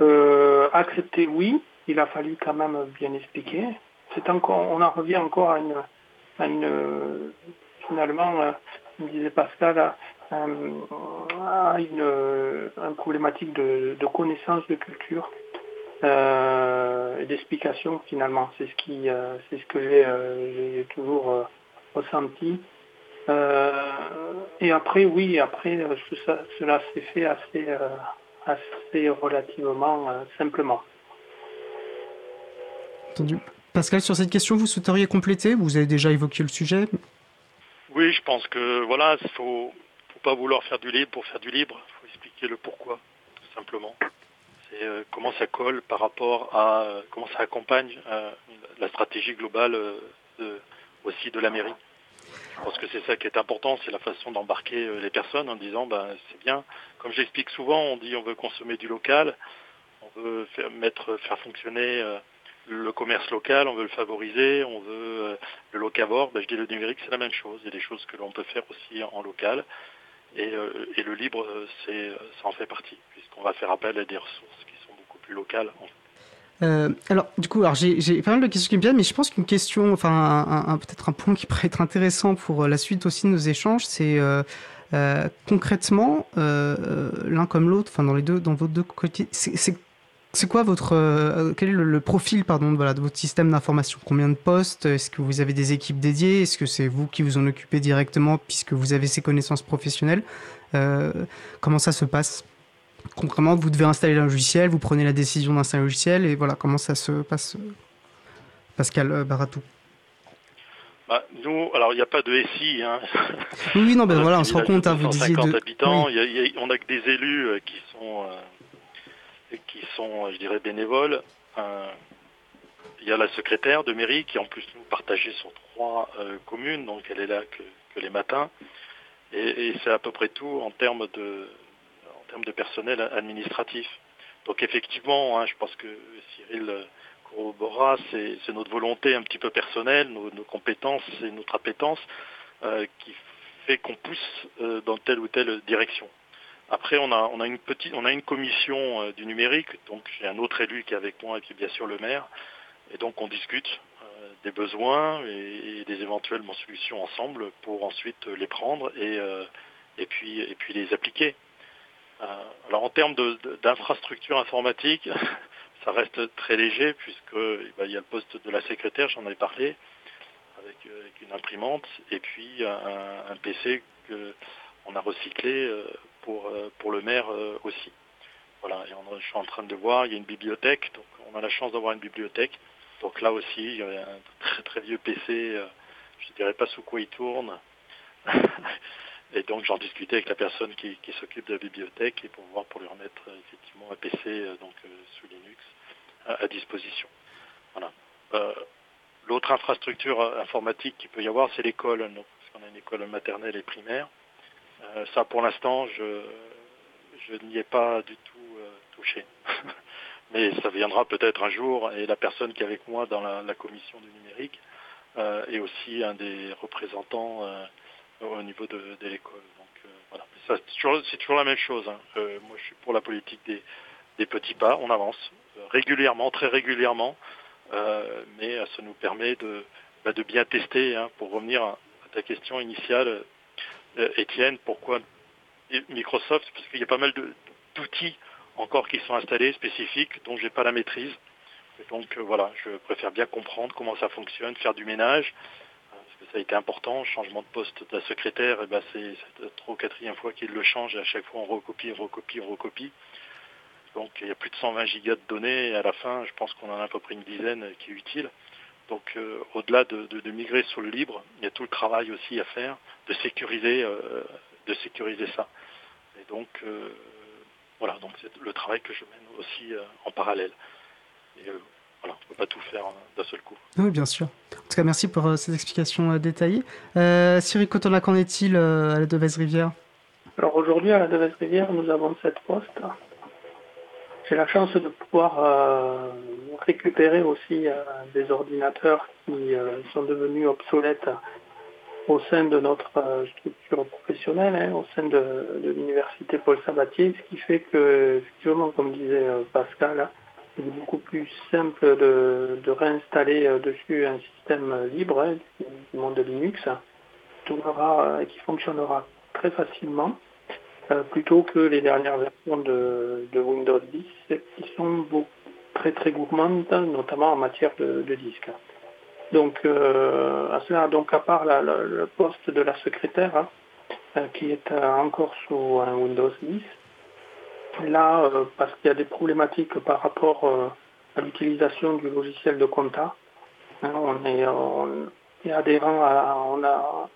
Euh, accepter, oui, il a fallu quand même bien expliquer. C'est encore, on en revient encore à une, une finalement, comme disait Pascal, à, une, problématique de, connaissance de culture et d'explication finalement. C'est ce qui, c'est ce que j'ai toujours ressenti. Euh, et après, oui, après, euh, cela s'est fait assez, euh, assez relativement simplement. Entendu. Pascal, sur cette question, vous souhaiteriez compléter? Vous avez déjà évoqué le sujet Oui, je pense que voilà, il faut, faut pas vouloir faire du libre pour faire du libre. Il faut expliquer le pourquoi, tout simplement. C'est comment ça colle par rapport à comment ça accompagne la stratégie globale de, aussi de la mairie. Je pense que c'est ça qui est important, c'est la façon d'embarquer euh, les personnes en disant ben, c'est bien. Comme j'explique souvent, on dit on veut consommer du local, on veut faire, mettre, faire fonctionner euh, le commerce local, on veut le favoriser, on veut euh, le locavore. Ben, je dis le numérique, c'est la même chose. Il y a des choses que l'on peut faire aussi en local. Et, le libre, ça en fait partie, puisqu'on va faire appel à des ressources qui sont beaucoup plus locales. Euh, alors, du coup, alors j'ai pas mal de questions qui me viennent, mais je pense qu'une question, enfin, peut-être un point qui pourrait être intéressant pour euh, la suite aussi de nos échanges, c'est euh, concrètement, l'un comme l'autre, enfin, dans les deux, dans vos deux côtés, c'est quoi votre, quel est le, profil, pardon, voilà, de votre système d'information? Combien de postes? Est-ce que vous avez des équipes dédiées? Est-ce que c'est vous qui vous en occupez directement puisque vous avez ces connaissances professionnelles? Comment ça se passe? Concrètement, vous devez installer un logiciel, vous prenez la décision d'installer un logiciel, et voilà comment ça se passe. Pascal euh, Baratou. Bah, nous, alors il n'y a pas de SI. Hein. Oui, non, ben voilà, on se rend compte. Hein, vous disiez de... habitants, on a que des élus euh, qui sont, euh, qui sont, je dirais, bénévoles. il y a la secrétaire de mairie qui en plus nous partageait sur trois communes, donc elle est là que, les matins. et c'est à peu près tout en termes de, termes de personnel administratif. Donc effectivement, hein, je pense que Cyril corrobora, c'est notre volonté un petit peu personnelle, nos, compétences et notre appétence euh, qui fait qu'on pousse euh, dans telle ou telle direction. Après, on a, une petite, on a une commission euh, du numérique, donc j'ai un autre élu qui est avec moi et puis bien sûr le maire, et donc on discute des besoins et, des éventuelles solutions ensemble pour ensuite les prendre et et puis, et puis les appliquer. Alors en termes d'infrastructure informatique, ça reste très léger puisque eh ben, il y a le poste de la secrétaire, j'en avais parlé, avec, une imprimante, et puis un, un PC qu'on a recyclé pour, pour le maire aussi. Voilà, et je suis en train de voir, il y a une bibliothèque, donc on a la chance d'avoir une bibliothèque. Donc là aussi, il y a un très très vieux PC, euh, je ne dirais pas sous quoi il tourne. et donc j'en discutais avec la personne qui, s'occupe de la bibliothèque et pour voir pour lui remettre euh, effectivement un PC euh, donc sous Linux à, disposition. Voilà. L'autre infrastructure informatique qu'il peut y avoir, c'est l'école, parce qu'on a une école maternelle et primaire. ça, pour l'instant, je, je n'y ai pas du tout touché. Mais ça viendra peut-être un jour, et la personne qui est avec moi dans la, commission du numérique euh, est aussi un des représentants euh, au niveau de, l'école. Donc euh, voilà. C'est toujours, la même chose. Hein. moi, je suis pour la politique des, petits pas. On avance régulièrement, très régulièrement, mais ça nous permet de, bah, bien tester. Hein, pour revenir à ta question initiale, Étienne, pourquoi Microsoft Parce qu'il y a pas mal d'outils encore qui sont installés, spécifiques, dont je n'ai pas la maîtrise. donc euh, voilà, je préfère bien comprendre comment ça fonctionne, faire du ménage, euh, ça a été important. Changement de poste de la secrétaire, eh ben c'est la trois ou quatrième fois qu'il le change, et à chaque fois on recopie, recopie, recopie. Donc il y a plus de 120 gigas de données, et à la fin, je pense qu'on en a à peu près une dizaine qui est utile. Donc euh, au-delà de, migrer sur le libre, il y a tout le travail aussi à faire de sécuriser, de sécuriser ça. Et donc voilà, donc c'est le travail que je mène aussi euh, en parallèle. Euh, voilà, on ne peut pas tout faire hein, d'un seul coup. Oui, bien sûr. En tout cas, merci pour euh, ces explications détaillées. Cyril Cotona, qu'en est-il à la Devèze-Rivière Alors aujourd'hui, à la Devèze-Rivière, nous avons sept postes. J'ai la chance de pouvoir récupérer aussi des ordinateurs qui sont devenus obsolètes au sein de notre euh, structure professionnelle, hein, au sein de, l'université Paul Sabatier, ce qui fait que, effectivement, comme disait euh, Pascal, hein, il est beaucoup plus simple de, réinstaller euh, dessus un système libre hein, du monde de Linux et qui fonctionnera très facilement, plutôt que les dernières versions de, Windows 10 qui sont très très gourmandes, notamment en matière de, de disque. Donc, euh, à cela, donc à part le poste de la secrétaire, hein, euh, qui est euh, encore sous Windows 10, là, parce qu'il y a des problématiques par rapport à l'utilisation du logiciel de compta, hein, on est, adhérent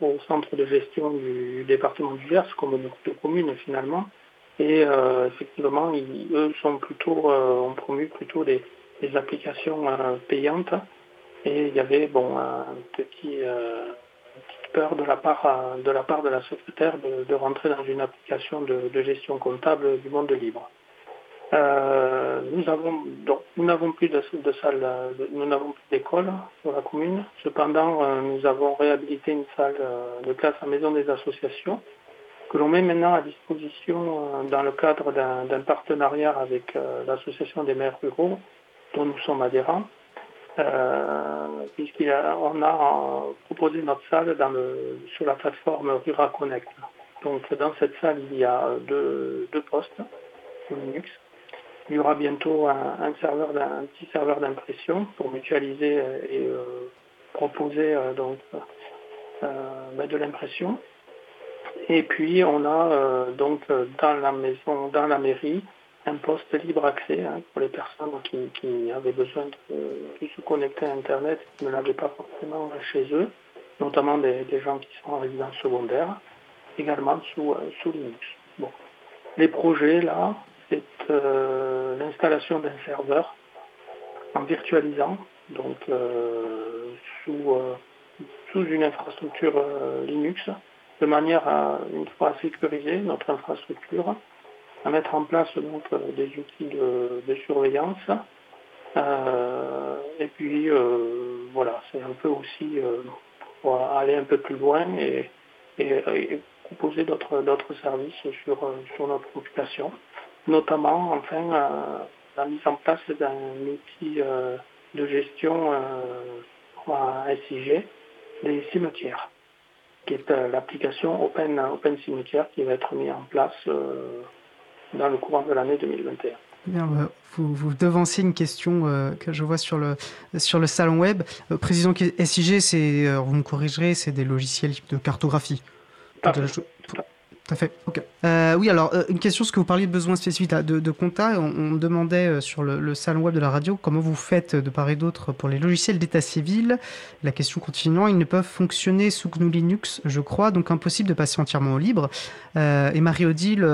au centre de gestion du département du Gers, comme de communes finalement, et effectivement, eux sont plutôt, ont promu plutôt des applications payantes. Et il y avait bon, un petit, euh, peur de la part, euh, de, la, part de la secrétaire de, rentrer dans une application de, gestion comptable du monde libre. Euh, nous n'avons plus de, salle, nous n'avons plus d'école sur la commune. Cependant, nous avons réhabilité une salle de classe à maison des associations que l'on met maintenant à disposition dans le cadre d'un partenariat avec l'association des maires ruraux dont nous sommes adhérents euh, puisqu'on a, a proposé notre salle sur la plateforme Rura Connect. Donc dans cette salle, il y a deux, postes Linux. Il y aura bientôt un, petit serveur d'impression pour mutualiser et euh, proposer euh, donc ben, de l'impression. Et puis on a donc dans la maison, dans la mairie, un poste libre accès hein, pour les personnes qui, avaient besoin de, se connecter à Internet qui ne l'avaient pas forcément chez eux, notamment des, gens qui sont en résidence secondaire, également sous, euh, Linux. Bon. Les projets, là, c'est euh, l'installation d'un serveur en virtualisant, donc euh, sous, sous une infrastructure Linux, de manière à, une fois sécuriser notre infrastructure, à mettre en place euh, des outils de, surveillance. Euh, et puis euh, voilà, c'est un peu aussi aller un peu plus loin et, proposer d'autres services sur, sur notre population, notamment enfin la mise en place d'un outil de gestion à SIG des cimetières. qui est l'application Open, Open Cimetière qui va être mise en place dans le courant de l'année 2021. Bien, bah, vous, vous, devancez une question que je vois sur le, sur le salon web. précisons que SIG, c'est, vous me corrigerez, c'est des logiciels de cartographie. Euh, oui, alors euh, une question, ce que vous parliez de besoins spécifiques de, de compta, on, demandait euh, sur le, salon web de la radio comment vous faites de part et d'autre pour les logiciels d'état civil? La question continuant, ils ne peuvent fonctionner sous GNU Linux, je crois, donc impossible de passer entièrement au libre. et Marie-Odile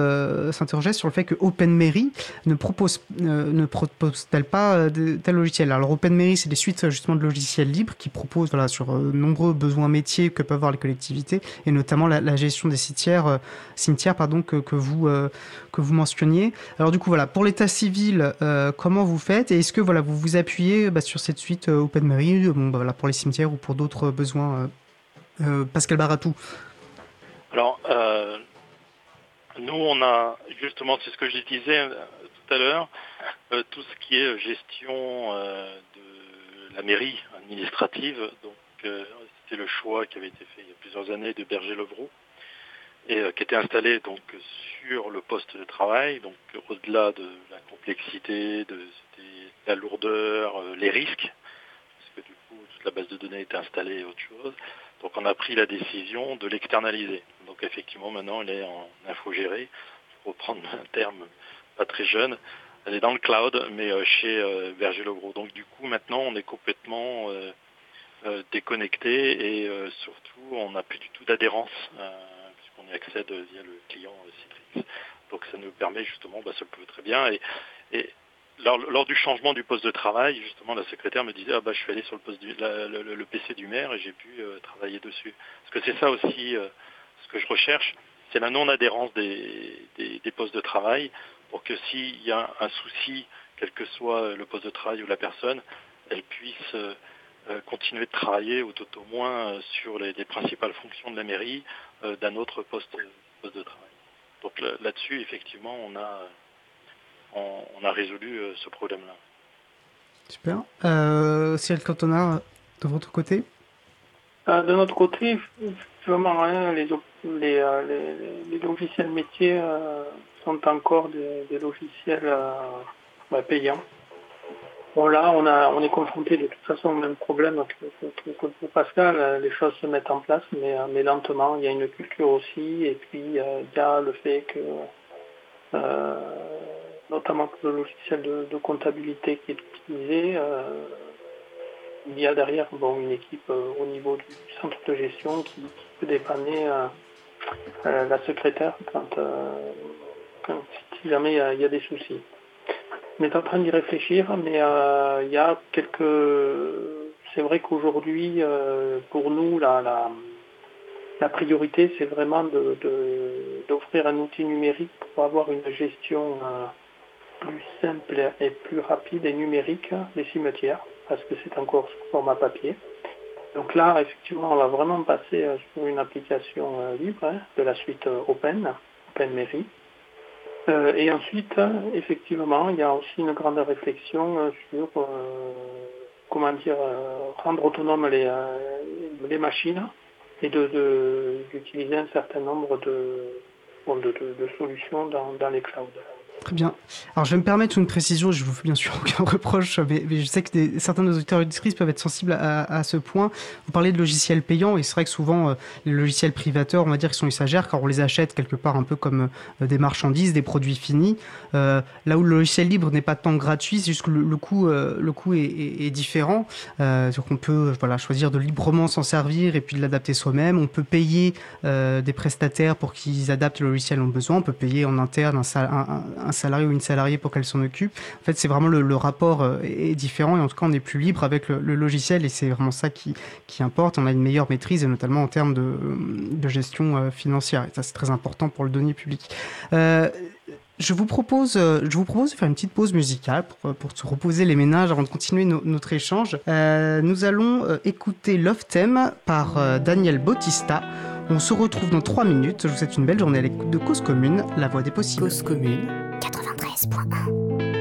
s'interrogeait sur le fait que OpenMairie ne propose ne propose-t-elle pas tel logiciel? Alors OpenMairie, c'est des suites justement de logiciels libres qui proposent voilà sur nombreux besoins métiers que peuvent avoir les collectivités et notamment la, gestion des cimetières cimetière pardon, que, vous, euh, que mentionniez. Alors du coup, voilà, pour l'état civil, euh, comment vous faites Et est-ce que voilà, vous vous appuyez bah, sur cette suite euh, OpenMairie bon, bah, pour les cimetières ou pour d'autres besoins Pascal Baratou? Alors, nous, on a, justement, c'est ce que je disais tout à l'heure, tout ce qui est gestion de la mairie administrative, donc c'était le choix qui avait été fait il y a plusieurs années de Berger-Levroux et euh, qui était installé donc sur le poste de travail, donc au-delà de la complexité, de, la lourdeur, euh, les risques, parce que du coup toute la base de données était installée et autre chose. Donc on a pris la décision de l'externaliser. Donc effectivement maintenant elle est en infogéré, pour reprendre un terme pas très jeune. Elle est dans le cloud, mais euh, chez Berger Logro. Donc du coup maintenant on est complètement déconnecté et surtout on n'a plus du tout d'adhérence accède via le client Citrix. Donc ça nous permet justement, bah, ça peut très bien. Et, lors, du changement du poste de travail, justement, la secrétaire me disait ah bah je suis allé sur le poste du, le, PC du maire et j'ai pu euh, travailler dessus. Parce que c'est ça aussi euh, ce que je recherche, c'est la non-adhérence des, postes de travail pour que s'il y a un souci, quel que soit le poste de travail ou la personne, elle puisse euh, continuer de travailler ou tout au moins sur les, principales fonctions de la mairie euh, d'un autre poste, poste, de travail. Donc là-dessus, effectivement, on a, on, a résolu euh, ce problème-là. Super. Euh, Ciel Cantona, de votre côté? Euh, De notre côté, vraiment rien. Les, les, les, logiciels métiers sont encore des, logiciels bah, payants. Là, on, est confronté de toute façon au même problème que, pour Pascal. Les choses se mettent en place, mais, mais lentement. Il y a une culture aussi, et puis euh, il y a le fait que, euh, notamment pour le logiciel de, comptabilité qui est utilisé, euh, il y a derrière bon, une équipe au niveau du centre de gestion qui, peut dépanner la secrétaire quand, si jamais il y a des soucis. On est en train d'y réfléchir, mais euh, il y a quelques. C'est vrai qu'aujourd'hui, euh, pour nous, la, la, priorité, c'est vraiment d'offrir un outil numérique pour avoir une gestion euh, plus simple et plus rapide et numérique des cimetières, parce que c'est encore sous format papier. Donc là, effectivement, on va vraiment passer sur une application libre hein, de la suite Open, OpenMairie. Euh, et ensuite, effectivement, il y a aussi une grande réflexion euh, sur euh, comment dire rendre autonomes les, machines et d'utiliser un certain nombre de, de, solutions dans les clouds. Très bien. Alors, je vais me permettre une précision. Je vous fais bien sûr aucun reproche, mais, je sais que certains de nos auditeurs auditrices peuvent être sensibles à, ce point. Vous parlez de logiciels payants, et c'est vrai que souvent, euh, les logiciels privateurs, on va dire qu'ils sont usagères, car on les achète quelque part un peu comme euh, des marchandises, des produits finis. Euh, là où le logiciel libre n'est pas tant gratuit, c'est juste que le, coût, le coût est, différent. donc, on peut voilà, choisir de librement s'en servir et puis de l'adapter soi-même. On peut payer des prestataires pour qu'ils adaptent le logiciel en besoin. On peut payer en interne un, un un salarié ou une salariée pour qu'elle s'en occupe. En fait, c'est vraiment le, rapport euh, est différent et en tout cas, on est plus libre avec le, logiciel et c'est vraiment ça qui, qui importe. On a une meilleure maîtrise et notamment en termes de, de gestion euh, financière. Et ça, c'est très important pour le donner public. Euh, je vous propose, je vous propose de faire une petite pause musicale pour, pour se reposer les ménages avant de continuer notre échange. nous allons écouter Love Theme par Daniel Bautista. On se retrouve dans 3 minutes. Je vous souhaite une belle journée à l'écoute de Cause Commune, la voix des possibles. Cause Commune 93.1 Thank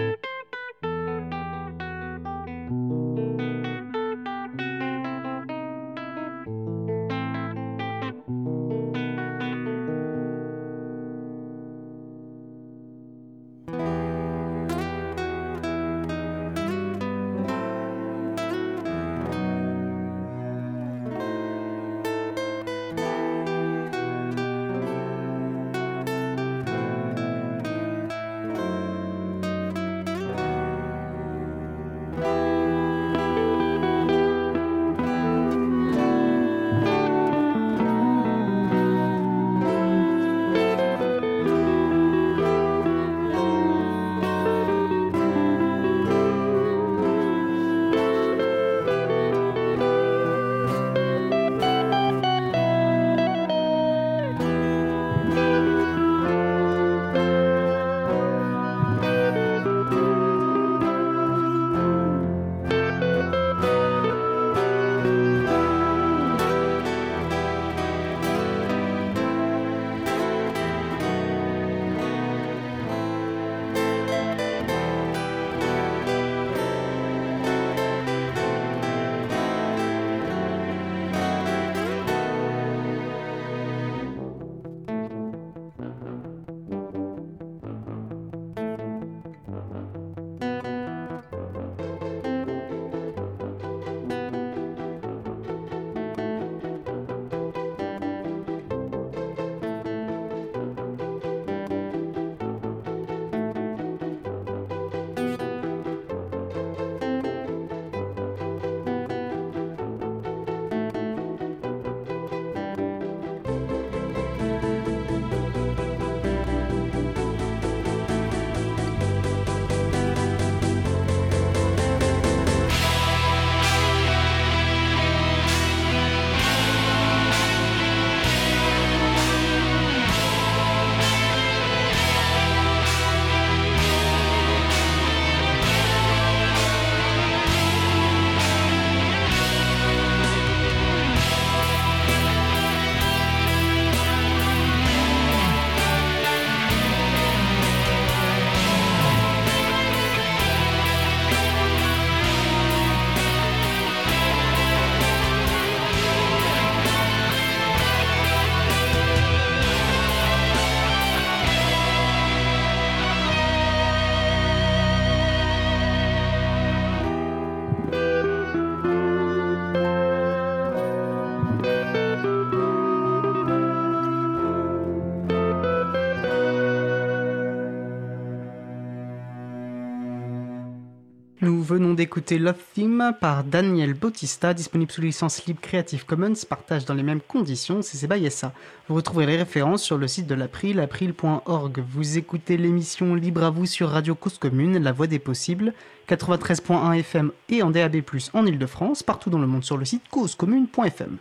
venons d'écouter Love Theme par Daniel Bautista, disponible sous licence libre Creative Commons, partage dans les mêmes conditions, c'est Seba Yessa. Vous retrouverez les références sur le site de l'April, april.org. Vous écoutez l'émission Libre à vous sur Radio Cause Commune, la voix des possibles, 93.1 FM et en DAB+, en Ile-de-France, partout dans le monde sur le site causecommune.fm.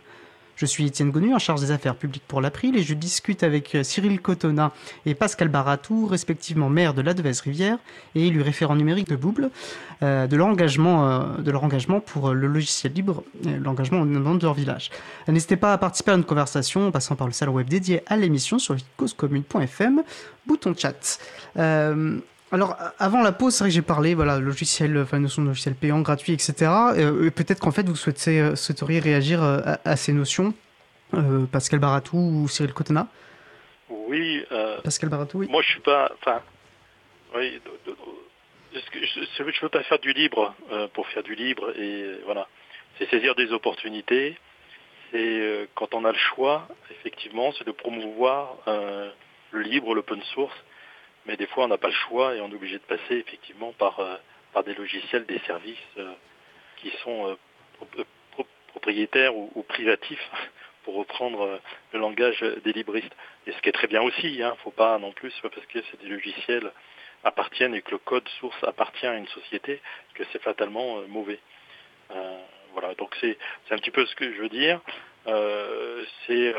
Je suis Étienne Gonu, en charge des affaires publiques pour l'April, et je discute avec euh, Cyril Cotona et Pascal Baratou, respectivement maire de la Devèze-Rivière et élu référent numérique de Bouble, euh, de, leur engagement, euh, de leur engagement pour le logiciel libre, l'engagement de leur village. N'hésitez pas à participer à une conversation en passant par le salon web dédié à l'émission sur causecommune.fm, bouton chat. Alors, avant la pause, c'est vrai que j'ai parlé, voilà, logiciel, enfin, notion de logiciel payant, gratuit, etc. Euh, peut-être qu'en fait, vous souhaitez, euh, souhaiteriez réagir euh, à, ces notions, Pascal Baratou ou Cyril Cotena? Oui. Pascal Baratou, oui. Moi, je suis pas, enfin, oui, je ne veux pas faire du libre pour faire du libre, et voilà. C'est saisir des opportunités. C'est quand on a le choix, effectivement, c'est de promouvoir le libre, l'open source mais des fois on n'a pas le choix et on est obligé de passer effectivement par, euh, par des logiciels, des services euh, qui sont euh, propriétaires ou, privatifs, pour reprendre le langage des libristes. Et ce qui est très bien aussi, il hein, ne faut pas non plus, parce que c'est des logiciels appartiennent et que le code source appartient à une société que c'est fatalement mauvais. voilà, donc c'est un petit peu ce que je veux dire. c'est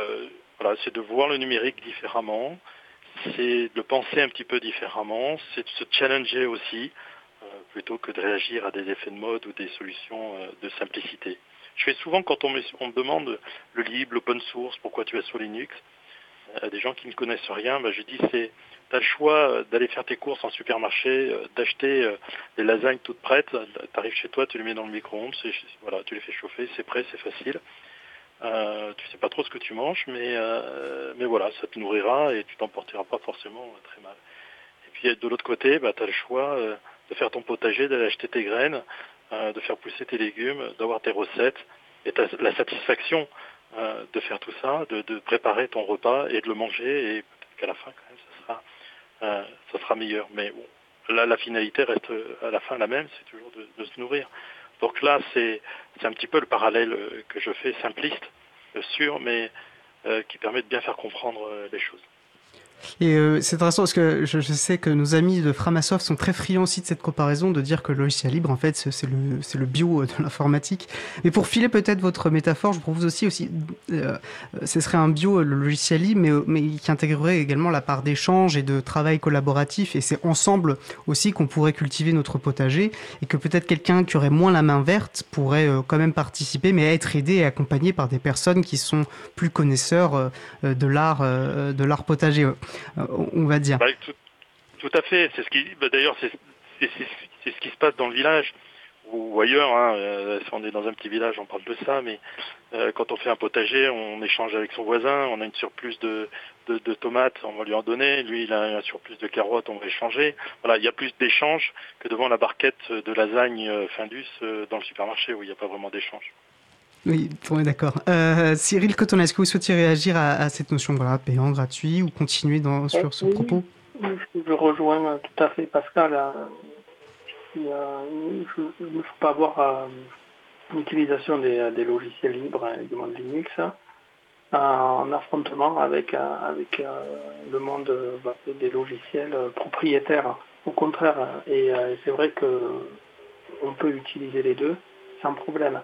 voilà, c'est de voir le numérique différemment, c'est de penser un petit peu différemment, c'est de se challenger aussi, euh, plutôt que de réagir à des effets de mode ou des solutions euh, de simplicité. Je fais souvent quand on me, demande le libre, l'open source, pourquoi tu es sur Linux, à des gens qui ne connaissent rien, bah, je dis c'est tu as le choix d'aller faire tes courses en supermarché, euh, d'acheter des lasagnes toutes prêtes, tu arrives chez toi, tu les mets dans le micro-ondes, tu les fais chauffer, c'est prêt, c'est facile. Euh, tu sais pas trop ce que tu manges, mais, euh, mais voilà, ça te nourrira et tu t'en porteras pas forcément euh, très mal. Et puis de l'autre côté, bah, tu as le choix euh, de faire ton potager, d'aller acheter tes graines, de faire pousser tes légumes, d'avoir tes recettes, et as la satisfaction de faire tout ça, de, de, préparer ton repas et de le manger, et peut-être qu'à la fin, quand même, ça sera, ça sera meilleur. Mais là, la finalité reste à la fin la même, c'est toujours de se nourrir. Donc là, c'est un petit peu le parallèle euh, que je fais, simpliste, euh, sûr, mais euh, qui permet de bien faire comprendre les choses. Et euh, c'est intéressant parce que je, je, sais que nos amis de Framasoft sont très friands aussi de cette comparaison, de dire que le logiciel libre, en fait, c'est le, le bio de l'informatique. Mais pour filer peut-être votre métaphore, je propose aussi, aussi euh, ce serait un bio, le logiciel libre, mais, mais qui intégrerait également la part d'échange et de travail collaboratif. Et c'est ensemble aussi qu'on pourrait cultiver notre potager et que peut-être quelqu'un qui aurait moins la main verte pourrait euh, quand même participer, mais être aidé et accompagné par des personnes qui sont plus connaisseurs euh, de l'art de l'art potager. Euh, on va dire. Bah, tout, à fait. C'est ce qui, bah, d'ailleurs, c'est ce qui se passe dans le village ou ailleurs. Hein. Euh, si on est dans un petit village, on parle de ça, mais euh, quand on fait un potager, on échange avec son voisin. On a une surplus de, tomates, on va lui en donner. Lui, il a un surplus de carottes, on va échanger. Voilà, il y a plus d'échanges que devant la barquette de lasagne Findus dans le supermarché où il n'y a pas vraiment d'échange. Oui, on est d'accord. Euh, Cyril Coton, est-ce que vous souhaitiez réagir à, cette notion voilà, payant, gratuit ou continuer dans, sur ce propos? Je rejoins tout à fait Pascal. Il ne faut pas avoir l'utilisation des, logiciels libres et du monde Linux en affrontement avec, avec le monde bah, des logiciels propriétaires. Au contraire, et c'est vrai qu'on peut utiliser les deux sans problème.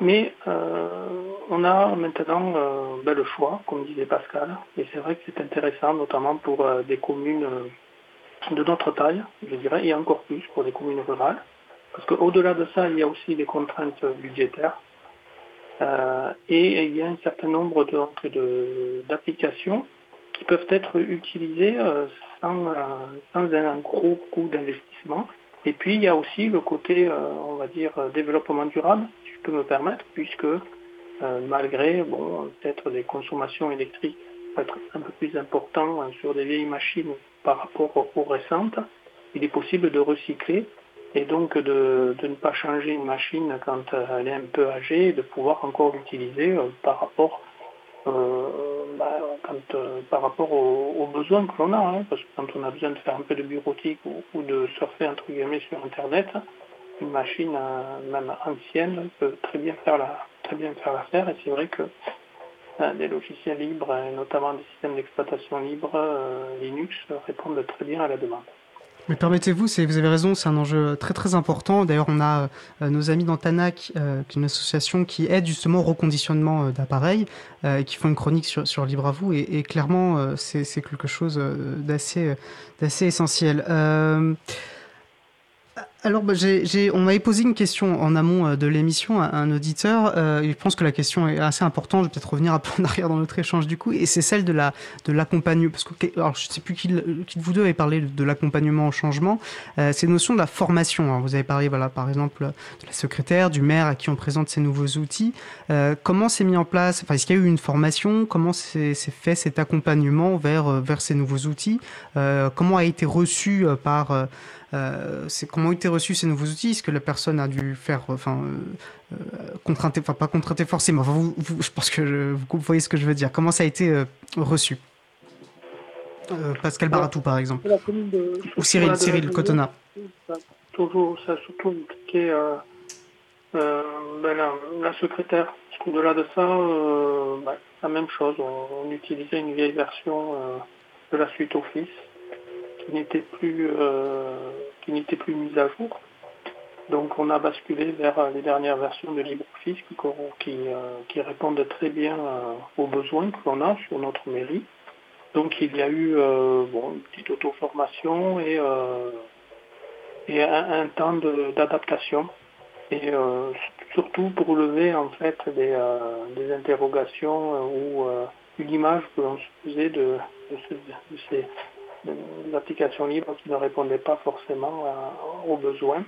Mais euh, on a maintenant euh, ben, le choix, comme disait Pascal, et c'est vrai que c'est intéressant, notamment pour euh, des communes de notre taille, je dirais, et encore plus pour des communes rurales, parce qu'au-delà de ça, il y a aussi des contraintes budgétaires, et il y a un certain nombre d'applications qui peuvent être utilisées sans, sans un gros coût d'investissement. Et puis il y a aussi le côté, on va dire, développement durable me permettre, puisque euh, malgré bon, peut-être des consommations électriques être un peu plus importantes hein, sur des vieilles machines par rapport aux, récentes, il est possible de recycler et donc de, ne pas changer une machine quand elle est un peu âgée, de pouvoir encore l'utiliser euh, par rapport euh, bah, quand, par rapport aux, besoins que l'on a, hein, parce que quand on a besoin de faire un peu de bureautique ou, de surfer entre guillemets sur Internet, une machine même ancienne peut très bien faire la très bien faire l'affaire et c'est vrai que des logiciels libres, et notamment des systèmes d'exploitation libres, Linux répondent très bien à la demande. Mais permettez-vous, vous avez raison, c'est un enjeu très très important. D'ailleurs, on a euh, nos amis dans TANAC, euh, qui est une association qui aide justement au reconditionnement euh, d'appareils, et qui font une chronique sur, sur Libre à vous. Et, et clairement, c'est quelque chose d'assez essentiel. Alors, bah, on m'avait posé une question en amont euh, de l'émission à un auditeur. Euh, je pense que la question est assez importante. Je vais peut-être revenir un peu en arrière dans notre échange du coup. Et c'est celle de la de l'accompagnement. Parce que alors, je ne sais plus qui, qui, de vous deux avait parlé de, l'accompagnement au changement. Euh, c'est notion de la formation. Hein. Vous avez parlé, voilà, par exemple, de la secrétaire, du maire à qui on présente ces nouveaux outils. Euh, comment c'est mis en place? Enfin, est-ce qu'il y a eu une formation? Comment c'est fait cet accompagnement vers vers ces nouveaux outils? Comment a été reçu par euh, c'est comment ont été reçus ces nouveaux outils? Est-ce que la personne a dû faire, enfin, euh, euh contrainter, enfin pas contrainter forcément. Enfin, vous, je pense que vous voyez ce que je veux dire. Comment ça a été euh, reçu? Pascal Baratou, par exemple. Ou Cyril, Cyril Cotona. toujours, ça a surtout impliqué ben, la, secrétaire. Au-delà de ça, ben, la même chose. On, on, utilisait une vieille version de la suite Office qui n'était plus, euh, qui n'était plus mise à jour. Donc on a basculé vers les dernières versions de LibreOffice qui, euh, qui répondent très bien euh, aux besoins que l'on a sur notre mairie. Donc il y a eu une petite auto-formation et, un, temps d'adaptation. Et surtout pour lever en fait des, interrogations ou une image que l'on se faisait de ces, applications libres qui ne répondaient pas forcément aux besoins.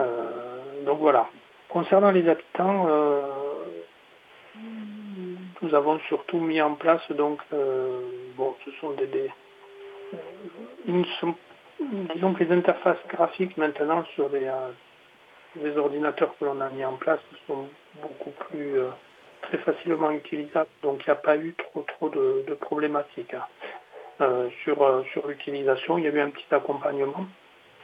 Euh, donc voilà. Concernant les habitants, euh, nous avons surtout mis en place donc euh, bon ce sont des, disons que les interfaces graphiques maintenant sur les, ordinateurs que l'on a mis en place sont beaucoup plus très facilement utilisables donc il n'y a pas eu trop trop de, problématiques. Hein. Euh, sur, euh, sur l'utilisation. Il y a eu un petit accompagnement,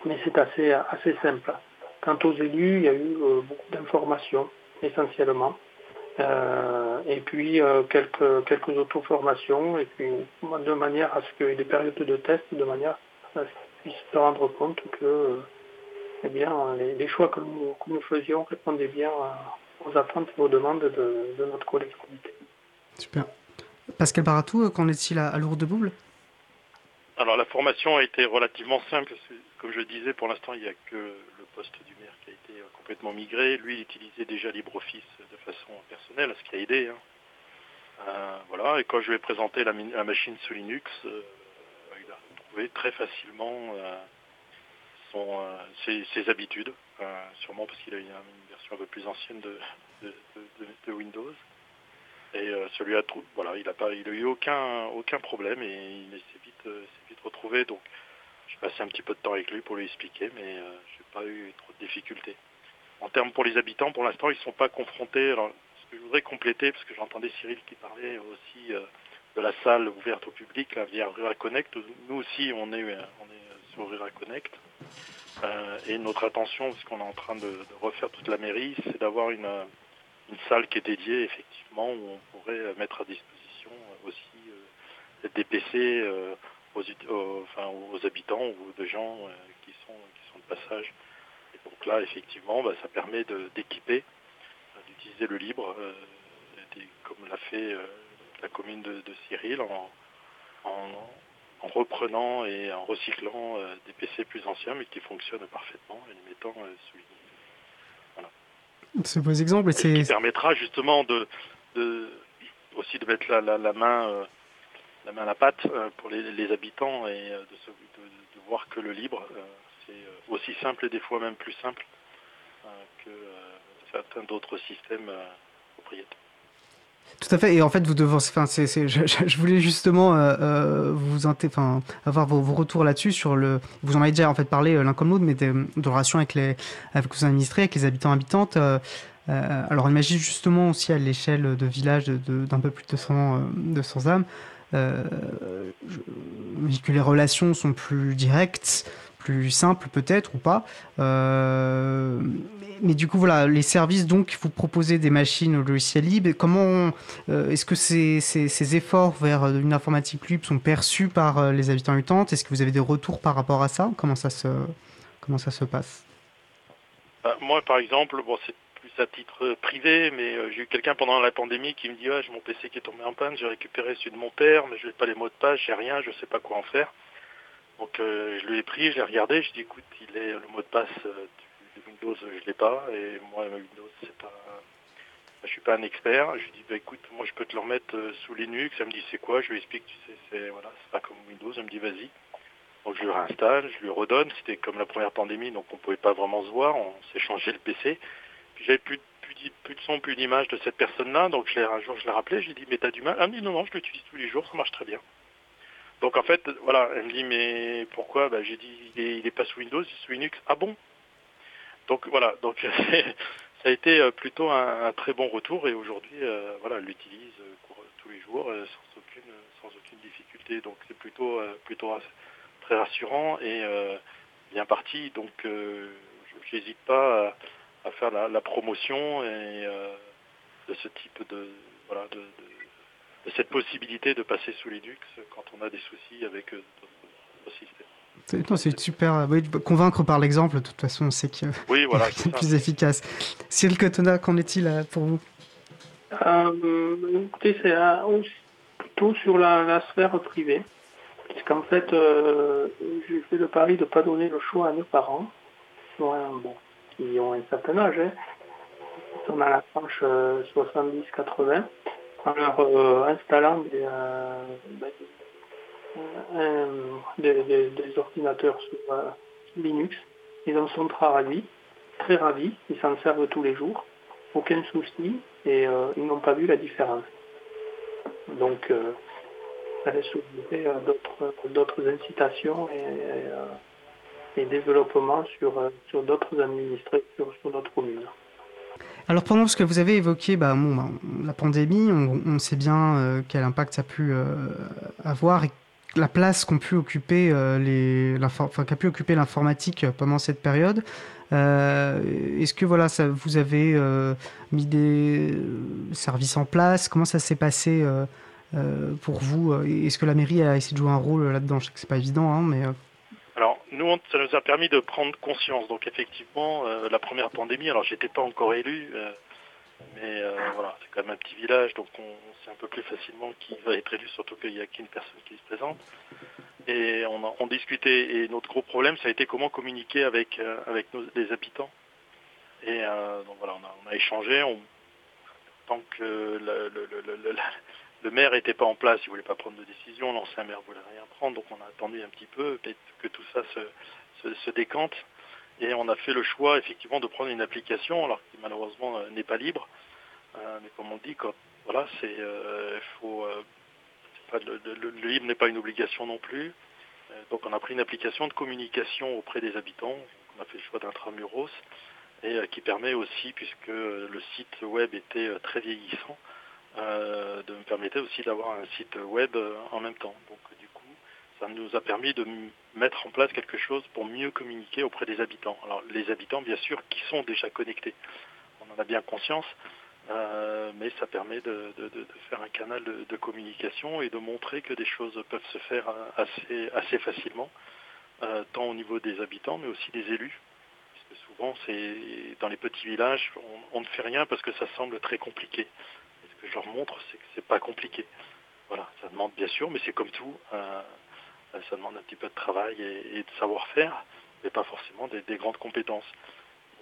mais c'est assez, assez simple. Quant aux élus, il y a eu euh, beaucoup d'informations, essentiellement. et puis quelques, quelques auto-formations, et puis de manière à ce que des périodes de test, de manière à ce qu'ils puissent se rendre compte que eh bien, les, choix que nous, que nous, faisions répondaient bien aux attentes et aux demandes de, de notre collectivité. Super. Pascal Baratou, qu'en est-il à, à Lourdes-Bouble alors la formation a été relativement simple. Comme je disais, pour l'instant, il n'y a que le poste du maire qui a été euh, complètement migré. Lui, il utilisait déjà LibreOffice de façon personnelle, ce qui a aidé. Hein. Euh, voilà. Et quand je lui ai présenté la, machine sous Linux, euh, il a trouvé très facilement ses, habitudes, sûrement parce qu'il a une, une, version un peu plus ancienne de Windows. Et euh, celui a voilà, il a pas, il a eu aucun aucun problème et il s'est vite, euh, vite retrouvé. Donc j'ai passé un petit peu de temps avec lui pour lui expliquer, mais je euh, j'ai pas eu trop de difficultés. En termes pour les habitants, pour l'instant, ils ne sont pas confrontés. Alors, ce que je voudrais compléter, parce que j'entendais Cyril qui parlait aussi de la salle ouverte au public, via Rura Connect. Nous aussi, on est, sur Rura Connect. et notre attention, ce qu'on est en train de refaire toute la mairie, c'est d'avoir une une salle qui est dédiée effectivement où on pourrait mettre à disposition aussi euh, des PC euh, aux, habitants ou des gens euh, qui sont, qui sont de passage. Et donc là, effectivement, bah, ça permet d'équiper, d'utiliser le libre, comme l'a fait la commune de, Cyril, en, en, reprenant et en recyclant des PC plus anciens, mais qui fonctionnent parfaitement, et les mettant sous c'est beaux exemples. Et c'est... qui permettra justement de, aussi de mettre la, main, euh, la main à la pâte euh, pour les, habitants et euh, de, de, voir que le libre, c'est aussi simple et des fois même plus simple que certains d'autres systèmes propriétaires. Tout à fait. Et en fait, vous devez, enfin, c'est, je, voulais justement euh, euh vous, avoir vos, retours là-dessus sur le. Vous en avez déjà en fait parlé euh, l'un comme l'autre, mais de, de relations avec les, avec vos administrés, avec les habitants habitantes. Euh, alors imagine justement aussi à l'échelle de villages d'un peu plus de 200, 200 âmes, que les relations sont plus directes, plus simples peut-être ou pas. Euh, mais, du coup, voilà, les services, donc, vous proposez des machines au logiciel libre. Comment euh, est-ce que ces, ces, efforts vers une informatique libre sont perçus par euh, les habitants mutantes Est-ce que vous avez des retours par rapport à ça? Comment ça se, comment ça se passe? Moi, par exemple, bon, c'est plus à titre privé, mais j'ai eu quelqu'un pendant la pandémie qui me dit ouais, j'ai mon PC qui est tombé en panne, j'ai récupéré celui de mon père, mais je n'ai pas les mots de passe, j'ai rien, je ne sais pas quoi en faire. Donc je lui ai pris, je l'ai regardé, je dis écoute, il est le mot de passe Windows, je l'ai pas, et moi, Windows, c'est pas. Je suis pas un expert. Je lui dis, bah, écoute, moi, je peux te le remettre euh, sous Linux. Elle me dit, c'est quoi? Je lui explique, tu sais, c'est pas comme Windows. Elle me dit, vas-y. Donc je lui réinstalle, je lui redonne. C'était comme la première pandémie, donc on pouvait pas vraiment se voir. On s'est changé le PC. Puis j'avais plus, plus, plus, de son, plus d'image de cette personne-là. Donc je un jour, je l'ai rappelé. Je lui ai dit, mais t'as du mal? Elle me dit, non, non, je l'utilise tous les jours, ça marche très bien. Donc en fait, voilà, elle me dit, mais pourquoi? Bah, J'ai dit, il est, il est, pas sous Windows, il est sous Linux. Ah bon? Donc voilà, donc ça a été euh, plutôt un, très bon retour et aujourd'hui, euh, voilà, elle l'utilise euh, tous les jours sans aucune sans aucune difficulté. Donc c'est plutôt plutôt très rassurant et bien parti. Donc je n'hésite pas à, faire la, promotion et de ce type de voilà de, cette possibilité de passer sous Linux quand on a des soucis avec d'autres systèmes. C'est super. convaincre par l'exemple, de toute façon, on sait que oui, voilà, c'est plus efficace. Cyril Cotona, qu'en est-il euh, pour vous? Euh, Écoutez, c'est plutôt sur la, sphère privée. Parce qu'en fait, euh, j'ai fait le pari de ne pas donner le choix à mes parents, bon, qui ont un certain âge, hein. ils sont dans la tranche 70-80, en leur installant des, ben, des, ordinateurs sur euh, Linux. Ils en sont très ravis, très ravis. Ils s'en servent tous les jours, aucun souci, et euh, ils n'ont pas vu la différence. Donc, euh, ça laisse d'autres incitations et, et, développement sur, d'autres administrés, sur, sur notre commune. Alors pendant ce que vous avez évoqué bah, bah la pandémie, on, sait bien quel impact ça a pu avoir et la place qu'ont pu occuper euh, qu'a pu occuper l'informatique pendant cette période. Euh, est-ce que voilà, ça, vous avez euh, mis des services en place? Comment ça s'est passé pour vous? Est-ce que la mairie a essayé de jouer un rôle là-dedans? Je sais que c'est pas évident, hein, mais nous, ça nous a permis de prendre conscience. Donc effectivement, la première pandémie, alors j'étais pas encore élu, mais euh, voilà, c'est quand même un petit village, donc on, sait un peu plus facilement qui va être élu, surtout qu'il n'y a qu'une personne qui se présente. Et on, discutait, et notre gros problème, ça a été comment communiquer avec, euh, avec les habitants. Et euh, donc voilà, on a, échangé. On, tant que le, maire n'était pas en place, il ne voulait pas prendre de décision, l'ancien maire voulait rien prendre, donc on a attendu un petit peu, que tout ça se, décante. Et on a fait le choix effectivement de prendre une application, alors qui malheureusement euh, n'est pas libre. Euh, mais comme on dit, voilà, c'est euh, faut le, libre n'est pas une obligation non plus. donc on a pris une application de communication auprès des habitants. On a fait le choix d'intramuros et qui permet aussi, puisque le site web était très vieillissant, de me permettre aussi d'avoir un site web en même temps. Donc ça nous a permis de mettre en place quelque chose pour mieux communiquer auprès des habitants. Alors les habitants, bien sûr, qui sont déjà connectés, on en a bien conscience, euh, mais ça permet de, faire un canal de, communication et de montrer que des choses peuvent se faire assez, assez facilement, euh, tant au niveau des habitants, mais aussi des élus. Parce que souvent, c'est dans les petits villages, on, ne fait rien parce que ça semble très compliqué. Que je leur montre, c'est que c'est pas compliqué. Voilà, ça demande bien sûr, mais c'est comme tout. Euh, ça demande un petit peu de travail et, de savoir-faire, mais pas forcément des, grandes compétences.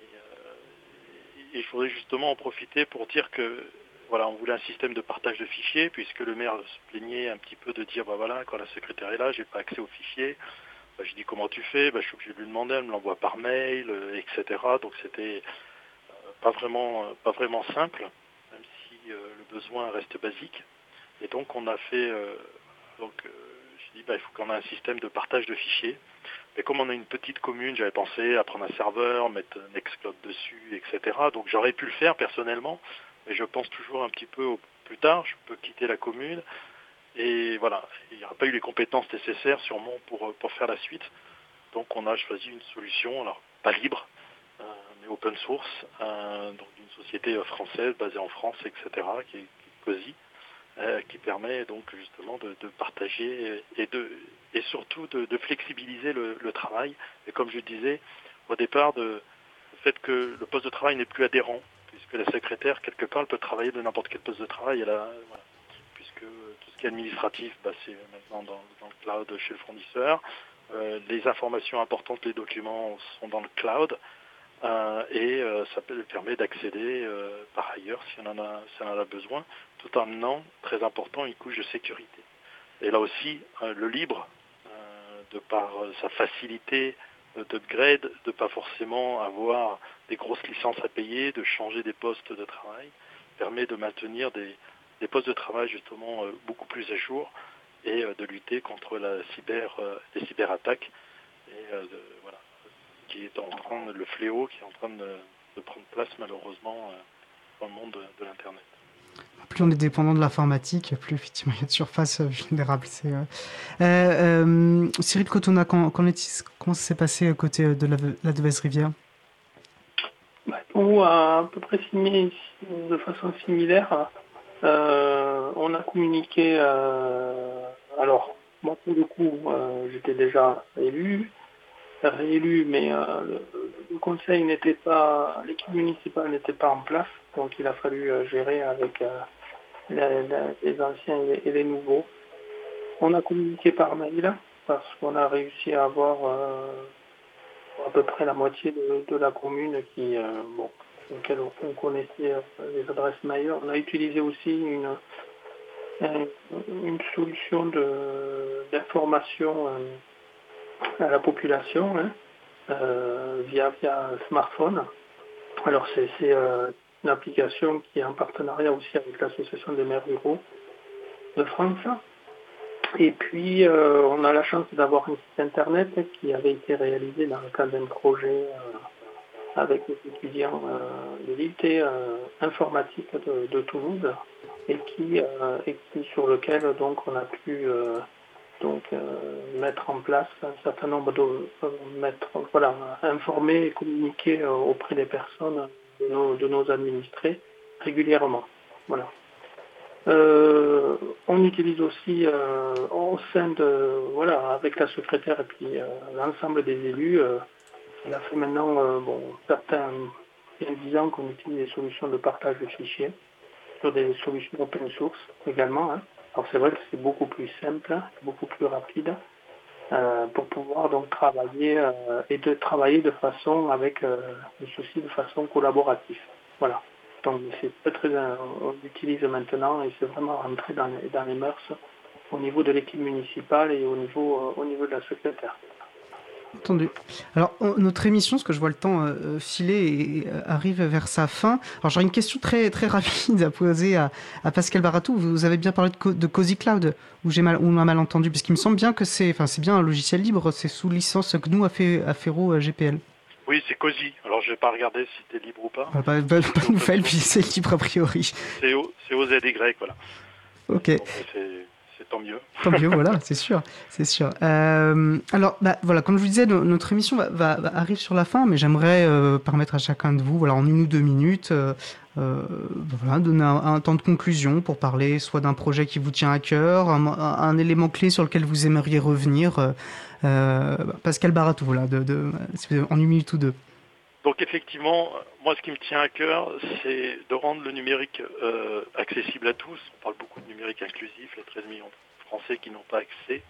Euh, et, je voudrais justement en profiter pour dire que voilà, on voulait un système de partage de fichiers, puisque le maire se plaignait un petit peu de dire bah voilà, quand la secrétaire est là, j'ai pas accès aux fichiers. Bah, je dis comment tu fais? Bah, Je suis obligé de lui demander, elle me l'envoie par mail, euh, etc. Donc c'était euh, pas vraiment pas vraiment simple, le besoin reste basique. Et donc on a fait donc bah, il faut qu'on ait un système de partage de fichiers. Mais comme on a une petite commune, j'avais pensé à prendre un serveur, mettre Nextcloud dessus, etc. Donc j'aurais pu le faire personnellement, mais je pense toujours un petit peu au plus tard, je peux quitter la commune. Et voilà, il n'y aura pas eu les compétences nécessaires sûrement pour, pour faire la suite. Donc on a choisi une solution, alors pas libre, euh, open source, euh, d'une société française basée en France, etc., qui est, COSI, euh, qui permet donc justement de, partager et, de, et surtout de, flexibiliser le, travail. Et comme je disais au départ, le fait que le poste de travail n'est plus adhérent, puisque la secrétaire, quelque part, elle peut travailler de n'importe quel poste de travail. puisque tout ce qui est administratif, bah, c'est maintenant dans, le cloud chez le fournisseur. Euh, les informations importantes, les documents sont dans le cloud. Euh, et euh, ça permet d'accéder par ailleurs si on, en a, si on en a besoin, tout en amenant, très important, une couche de sécurité. Et là aussi, le libre, de par sa facilité d'upgrade, de ne pas forcément avoir des grosses licences à payer, de changer des postes de travail, permet de maintenir des, postes de travail justement beaucoup plus à jour et euh, de lutter contre la cyber, euh, les cyberattaques, euh, voilà, qui est en train, le fléau qui est en train de, prendre place malheureusement dans le monde de, l'Internet plus on est dépendant de l'informatique, plus effectivement il y a de surface vulnérable. Euh, Cyril Cotona, quand, comment ça s'est passé à côté de la, la Devesse Rivière? Bah, à peu près de façon similaire. on a communiqué alors, moi, pour le coup, euh, j'étais déjà élu, réélu, mais euh, le, conseil n'était pas, l'équipe municipale n'était pas en place, donc il a fallu euh, gérer avec les, anciens et les, nouveaux. On a communiqué par mail parce qu'on a réussi à avoir à peu près la moitié de, la commune qui, bon, auquel on connaissait les adresses mail. On a utilisé aussi une une solution d'information euh, à la population hein, euh, via, via smartphone. Alors c'est euh, une application qui est en partenariat aussi avec l'Association des maires ruraux de France. Et puis on a la chance d'avoir un site internet qui avait été réalisé dans le cadre d'un projet avec les étudiants de l'IT informatique de Toulouse et qui, euh, et sur lequel donc on a pu euh, donc euh, mettre en place un certain nombre de mettre voilà informer et communiquer auprès des personnes de nos, administrés régulièrement voilà on utilise aussi au sein de voilà avec la secrétaire et puis l'ensemble des élus il a fait maintenant bon certains a 10 ans qu'on utilise des solutions de partage de fichiers sur des solutions open source également. Hein. Alors c'est vrai que c'est beaucoup plus simple, beaucoup plus rapide euh, pour pouvoir donc travailler euh, et de travailler de façon avec euh, le souci de façon collaborative. Voilà. Donc c'est très, très on l'utilise maintenant et c'est vraiment rentré dans les, dans les mœurs au niveau de l'équipe municipale et au niveau, au niveau de la secrétaire. Entendu. Alors, notre émission, ce que je vois le temps euh, euh, filer et euh, arrive vers sa fin. Alors, j'aurais une question très, très rapide à poser à, Pascal Baratou. Vous avez bien parlé de, de Cozy Cloud, ou j'ai mal, on a mal entendu, puisqu'il me semble bien que c'est, enfin, c'est bien un logiciel libre, c'est sous licence GNU Affero GPL. Oui, c'est Cozy. Alors, je vais pas regarder si c'était libre ou pas. Ah, pas, pas, pas nouvelle, puis c'est libre a priori. C'est OZY, voilà. Ok tant mieux. Tant mieux, voilà, c'est sûr, c'est sûr. Euh, alors, bah, voilà, comme je vous disais, notre émission va, arrive sur la fin, mais j'aimerais euh, permettre à chacun de vous, voilà, en une ou deux minutes, euh, voilà, donner un, temps de conclusion pour parler soit d'un projet qui vous tient à cœur, un, élément clé sur lequel vous aimeriez revenir. Pascal Baratou, voilà, de, de, en une minute ou deux. Donc effectivement, moi ce qui me tient à cœur, c'est de rendre le numérique euh, accessible à tous. On parle beaucoup de numérique inclusif, les 13 millions de Français qui n'ont pas accès.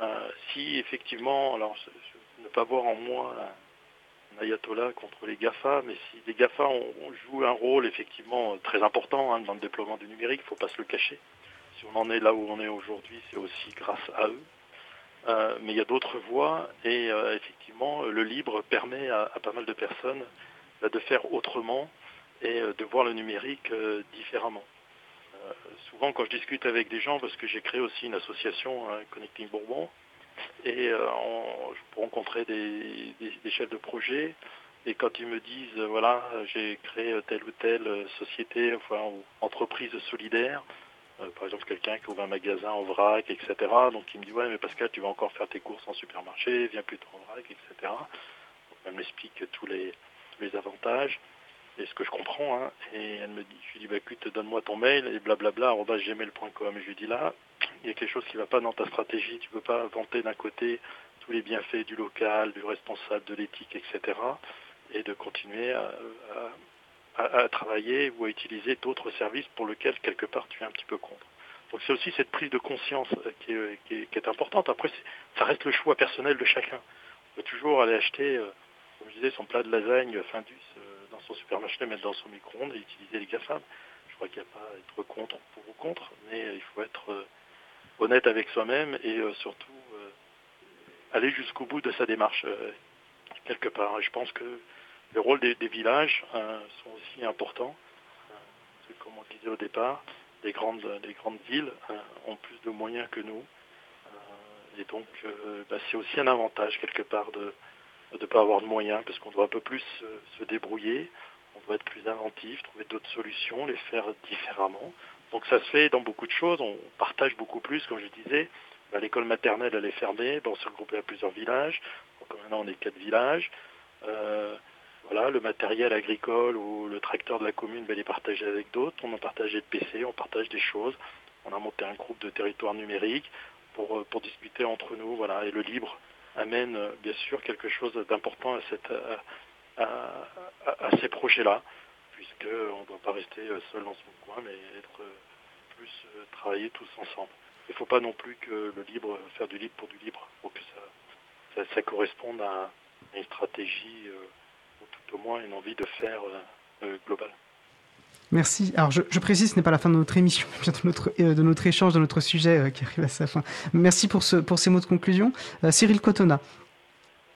Euh, si effectivement, alors ne pas voir en moi un ayatollah contre les GAFA, mais si les GAFA ont, joué un rôle effectivement très important hein, dans le déploiement du numérique, il ne faut pas se le cacher. Si on en est là où on est aujourd'hui, c'est aussi grâce à eux. Euh, mais il y a d'autres voies et euh, effectivement le libre permet à, pas mal de personnes bah, de faire autrement et euh, de voir le numérique différemment. souvent quand je discute avec des gens, parce que j'ai créé aussi une association Connecting Bourbon, et je rencontrer des, des, chefs de projet. Et quand ils me disent, voilà, j'ai créé telle ou telle société, enfin, ou entreprise solidaire, par exemple quelqu'un qui ouvre un magasin en vrac, etc. Donc il me dit, ouais, mais Pascal, tu vas encore faire tes courses en supermarché, viens plutôt en vrac, etc. Elle m'explique tous les, tous les avantages et ce que je comprends. Hein. Et elle me dit, je lui dis, bah, écoute, donne-moi ton mail et blablabla, gmail.com. Et je lui dis là, il y a quelque chose qui ne va pas dans ta stratégie. Tu ne peux pas vanter d'un côté tous les bienfaits du local, du responsable, de l'éthique, etc. Et de continuer à, travailler ou à utiliser d'autres services pour lesquels, quelque part, tu es un petit peu contre. Donc c'est aussi cette prise de conscience qui est, importante. Après, ça reste le choix personnel de chacun. On peut toujours aller acheter, euh, comme je disais, son plat de lasagne Findus dans son supermarché, mettre dans son micro-ondes et utiliser les GAFAM. Je crois qu'il n'y a pas à être contre pour ou contre, mais il faut être euh, honnête avec soi-même et euh, surtout euh, aller jusqu'au bout de sa démarche quelque part. Je pense que le rôle des, villages sont aussi importants. comme on disait au départ, les grandes, les grandes villes ont plus de moyens que nous. et donc, bah, c'est aussi un avantage quelque part de, ne pas avoir de moyens, parce qu'on doit un peu plus se débrouiller, on doit être plus inventif, trouver d'autres solutions, les faire différemment. Donc ça se fait dans beaucoup de choses, on partage beaucoup plus, comme je disais. Bah, l'école maternelle, elle est fermée, on s'est regroupé à plusieurs villages, donc maintenant on est quatre villages. Euh, voilà, le matériel agricole ou le tracteur de la commune, ben, il est partagé avec d'autres. On a partagé de PC, on partage des choses. On a monté un groupe de territoire numérique pour, euh, discuter entre nous. Voilà, et le libre, amène euh, bien sûr quelque chose d'important à, cette, à, ces projets-là, puisqu'on ne doit pas rester euh, seul dans son coin, mais être euh, plus travailler tous ensemble. Il ne faut pas non plus que le libre, faire du libre pour du libre, pour que ça, corresponde à une stratégie, au moins une envie de faire globale. Merci. Alors, je, précise, ce n'est pas la fin de notre émission, mais de notre, euh, de notre échange, de notre sujet euh, qui arrive à sa fin. Merci pour, ce, pour ces mots de conclusion. Euh, Cyril Cotona.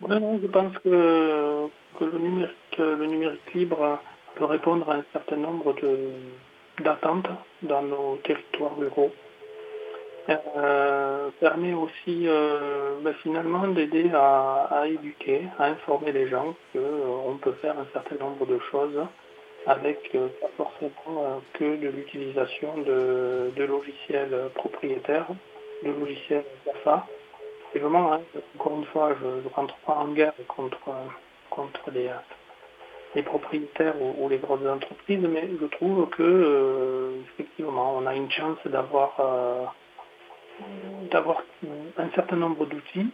je pense que, le, numérique, le numérique libre peut répondre à un certain nombre d'attentes dans nos territoires ruraux. permet aussi ben, finalement d'aider à, à, éduquer, à informer les gens qu'on peut faire un certain nombre de choses avec euh, pas forcément euh, que de l'utilisation de, logiciels propriétaires, de logiciels GAFA. Et vraiment, hein, encore une fois, je ne rentre pas en guerre contre, contre les, propriétaires ou, les grosses entreprises, mais je trouve que euh, effectivement, on a une chance d'avoir un certain nombre d'outils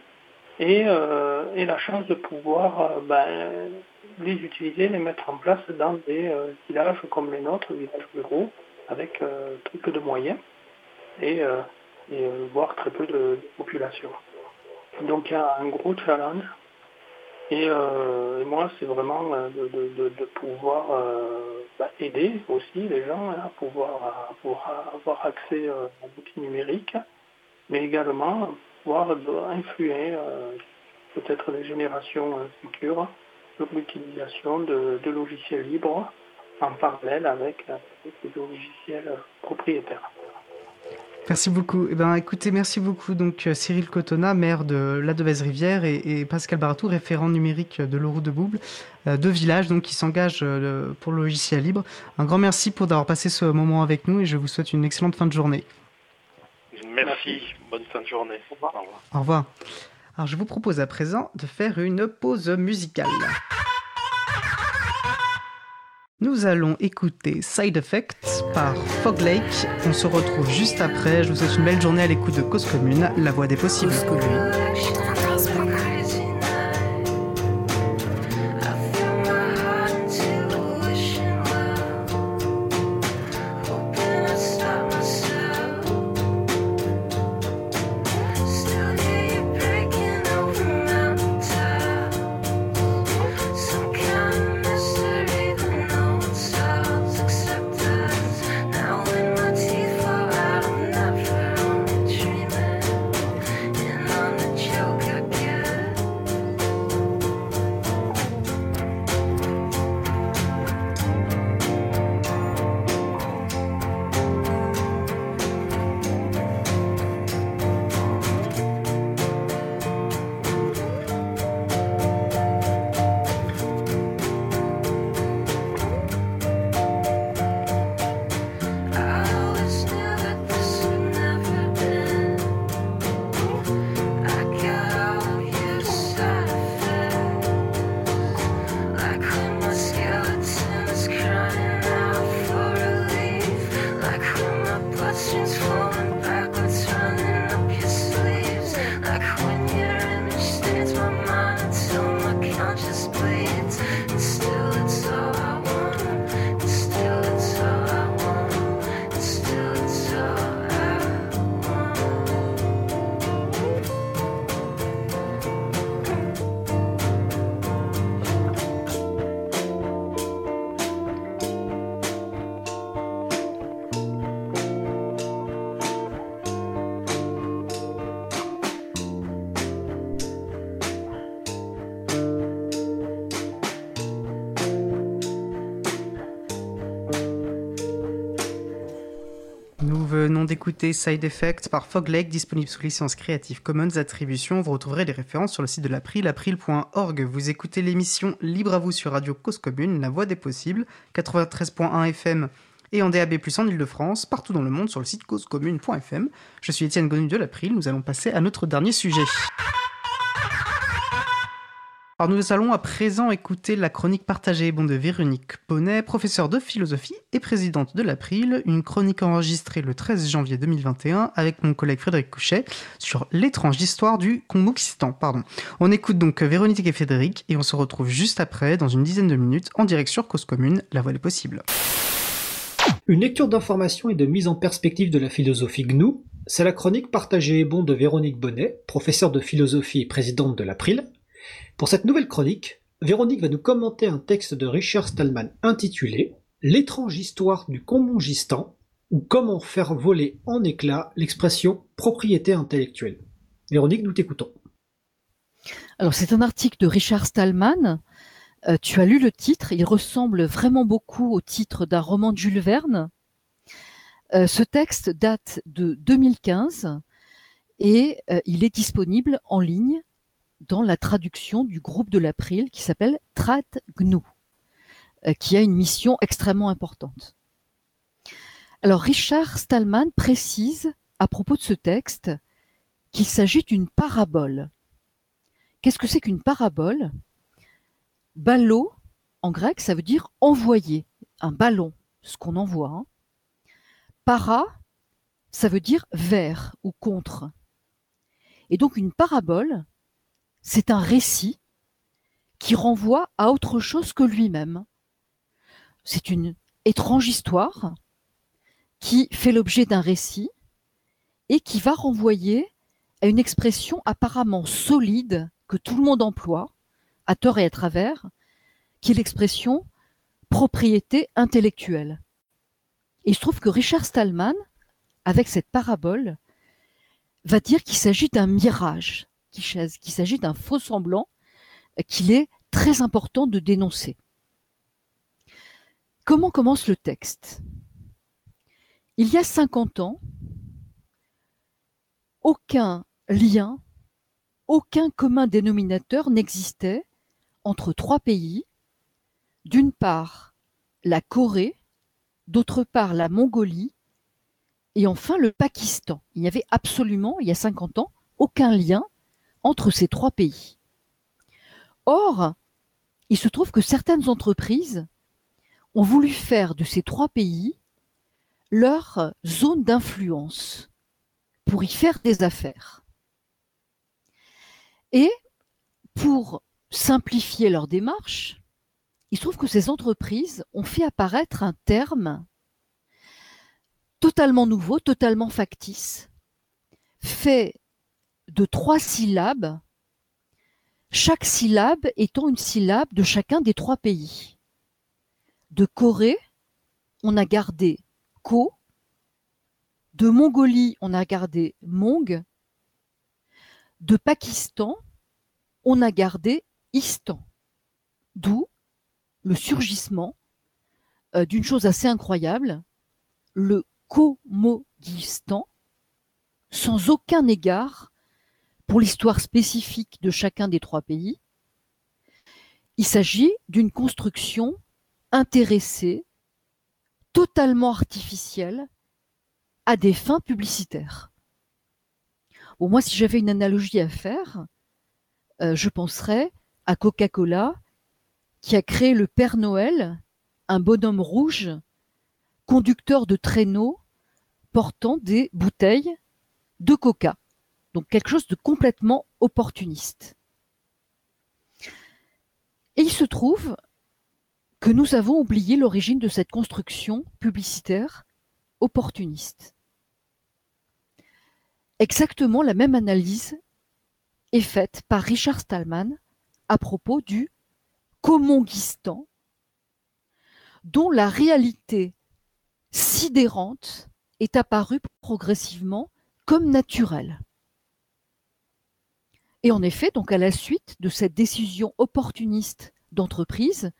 et, et, la chance de pouvoir ben, les utiliser, les mettre en place dans des euh, villages comme les nôtres, villages ruraux, avec euh, très peu de moyens et, euh, voire très peu de, population. Donc il y a un gros challenge. Et, moi, c'est vraiment de, pouvoir bah, aider aussi les gens à pouvoir, avoir accès à l'outil numérique, mais également pouvoir influer peut-être les générations futures l'utilisation de, logiciels libres en parallèle avec, les logiciels propriétaires. Merci beaucoup. Eh ben, écoutez, merci beaucoup donc euh, Cyril Cotona, maire de la Devèze-Rivière, et, Pascal Baratou, référent numérique de l'Euro de Bouble, euh, deux villages donc qui s'engagent euh, pour le logiciel libre. Un grand merci pour d'avoir passé ce moment avec nous et je vous souhaite une excellente fin de journée. Merci, bonne fin de journée. Au revoir. Au revoir. Alors je vous propose à présent de faire une pause musicale. Nous allons écouter Side Effects par Fog Lake. On se retrouve juste après. Je vous souhaite une belle journée à l'écoute de Cause Commune, la voix des possibles. joke. D'écouter Side Effect par Fog Lake, disponible sous licence Creative Commons Attribution. Vous retrouverez les références sur le site de l'April, april.org. Vous écoutez l'émission Libre à vous sur Radio Cause Commune, la voix des possibles, 93.1 FM et en DAB+, en Ile-de-France, partout dans le monde sur le site causecommune.fm. Je suis Étienne Gonu de l'April, nous allons passer à notre dernier sujet. Nous allons à présent écouter la chronique partagée bon de Véronique Bonnet, professeure de philosophie et présidente de l'April, une chronique enregistrée le 13 janvier 2021 avec mon collègue Frédéric Couchet sur l'étrange histoire du Congo-Kistan. Pardon. On écoute donc Véronique et Frédéric et on se retrouve juste après, dans une dizaine de minutes, en direct sur Cause Commune, la voie des possibles. Une lecture d'information et de mise en perspective de la philosophie GNU, c'est la chronique partagée et bon de Véronique Bonnet, professeure de philosophie et présidente de l'April, pour cette nouvelle chronique, Véronique va nous commenter un texte de Richard Stallman intitulé L'étrange histoire du Congongistan ou comment faire voler en éclats l'expression propriété intellectuelle. Véronique, nous t'écoutons. Alors c'est un article de Richard Stallman. Euh, tu as lu le titre, il ressemble vraiment beaucoup au titre d'un roman de Jules Verne. Euh, ce texte date de 2015 et euh, il est disponible en ligne dans la traduction du groupe de l'April qui s'appelle Trat GNU, euh, qui a une mission extrêmement importante. Alors Richard Stallman précise à propos de ce texte qu'il s'agit d'une parabole. Qu'est-ce que c'est qu'une parabole? Ballot, en grec, ça veut dire envoyer, un ballon, ce qu'on envoie. Hein. Para, ça veut dire vers ou contre. Et donc une parabole, c'est un récit qui renvoie à autre chose que lui-même. C'est une étrange histoire qui fait l'objet d'un récit et qui va renvoyer à une expression apparemment solide que tout le monde emploie, à tort et à travers, qui est l'expression propriété intellectuelle. Il se trouve que Richard Stallman, avec cette parabole, va dire qu'il s'agit d'un mirage, qu'il s'agit d'un faux semblant qu'il est très important de dénoncer. Comment commence le texte? Il y a 50 ans, aucun lien, aucun commun dénominateur n'existait entre trois pays, d'une part la Corée, d'autre part la Mongolie, et enfin le Pakistan. Il n'y avait absolument, il y a 50 ans, aucun lien entre ces trois pays. Or, il se trouve que certaines entreprises ont voulu faire de ces trois pays leur zone d'influence pour y faire des affaires. Et pour simplifier leur démarche, il se trouve que ces entreprises ont fait apparaître un terme totalement nouveau, totalement factice, fait de trois syllabes, chaque syllabe étant une syllabe de chacun des trois pays. De Corée, on a gardé Ko, de Mongolie, on a gardé Mong, de Pakistan, on a gardé Istan. D'où le surgissement euh, d'une chose assez incroyable, le Komogistan, sans aucun égard pour l'histoire spécifique de chacun des trois pays. Il s'agit d'une construction intéressée, totalement artificielle, à des fins publicitaires. Bon, moi, si j'avais une analogie à faire, euh, je penserais à Coca-Cola qui a créé le Père Noël, un bonhomme rouge, conducteur de traîneau portant des bouteilles de coca. Donc quelque chose de complètement opportuniste. Et il se trouve que nous avons oublié l'origine de cette construction publicitaire opportuniste. Exactement la même analyse est faite par Richard Stallman à propos du Comonguistan, dont la réalité sidérante est apparue progressivement comme naturelle. Et en effet, donc à la suite de cette décision opportuniste d'entreprise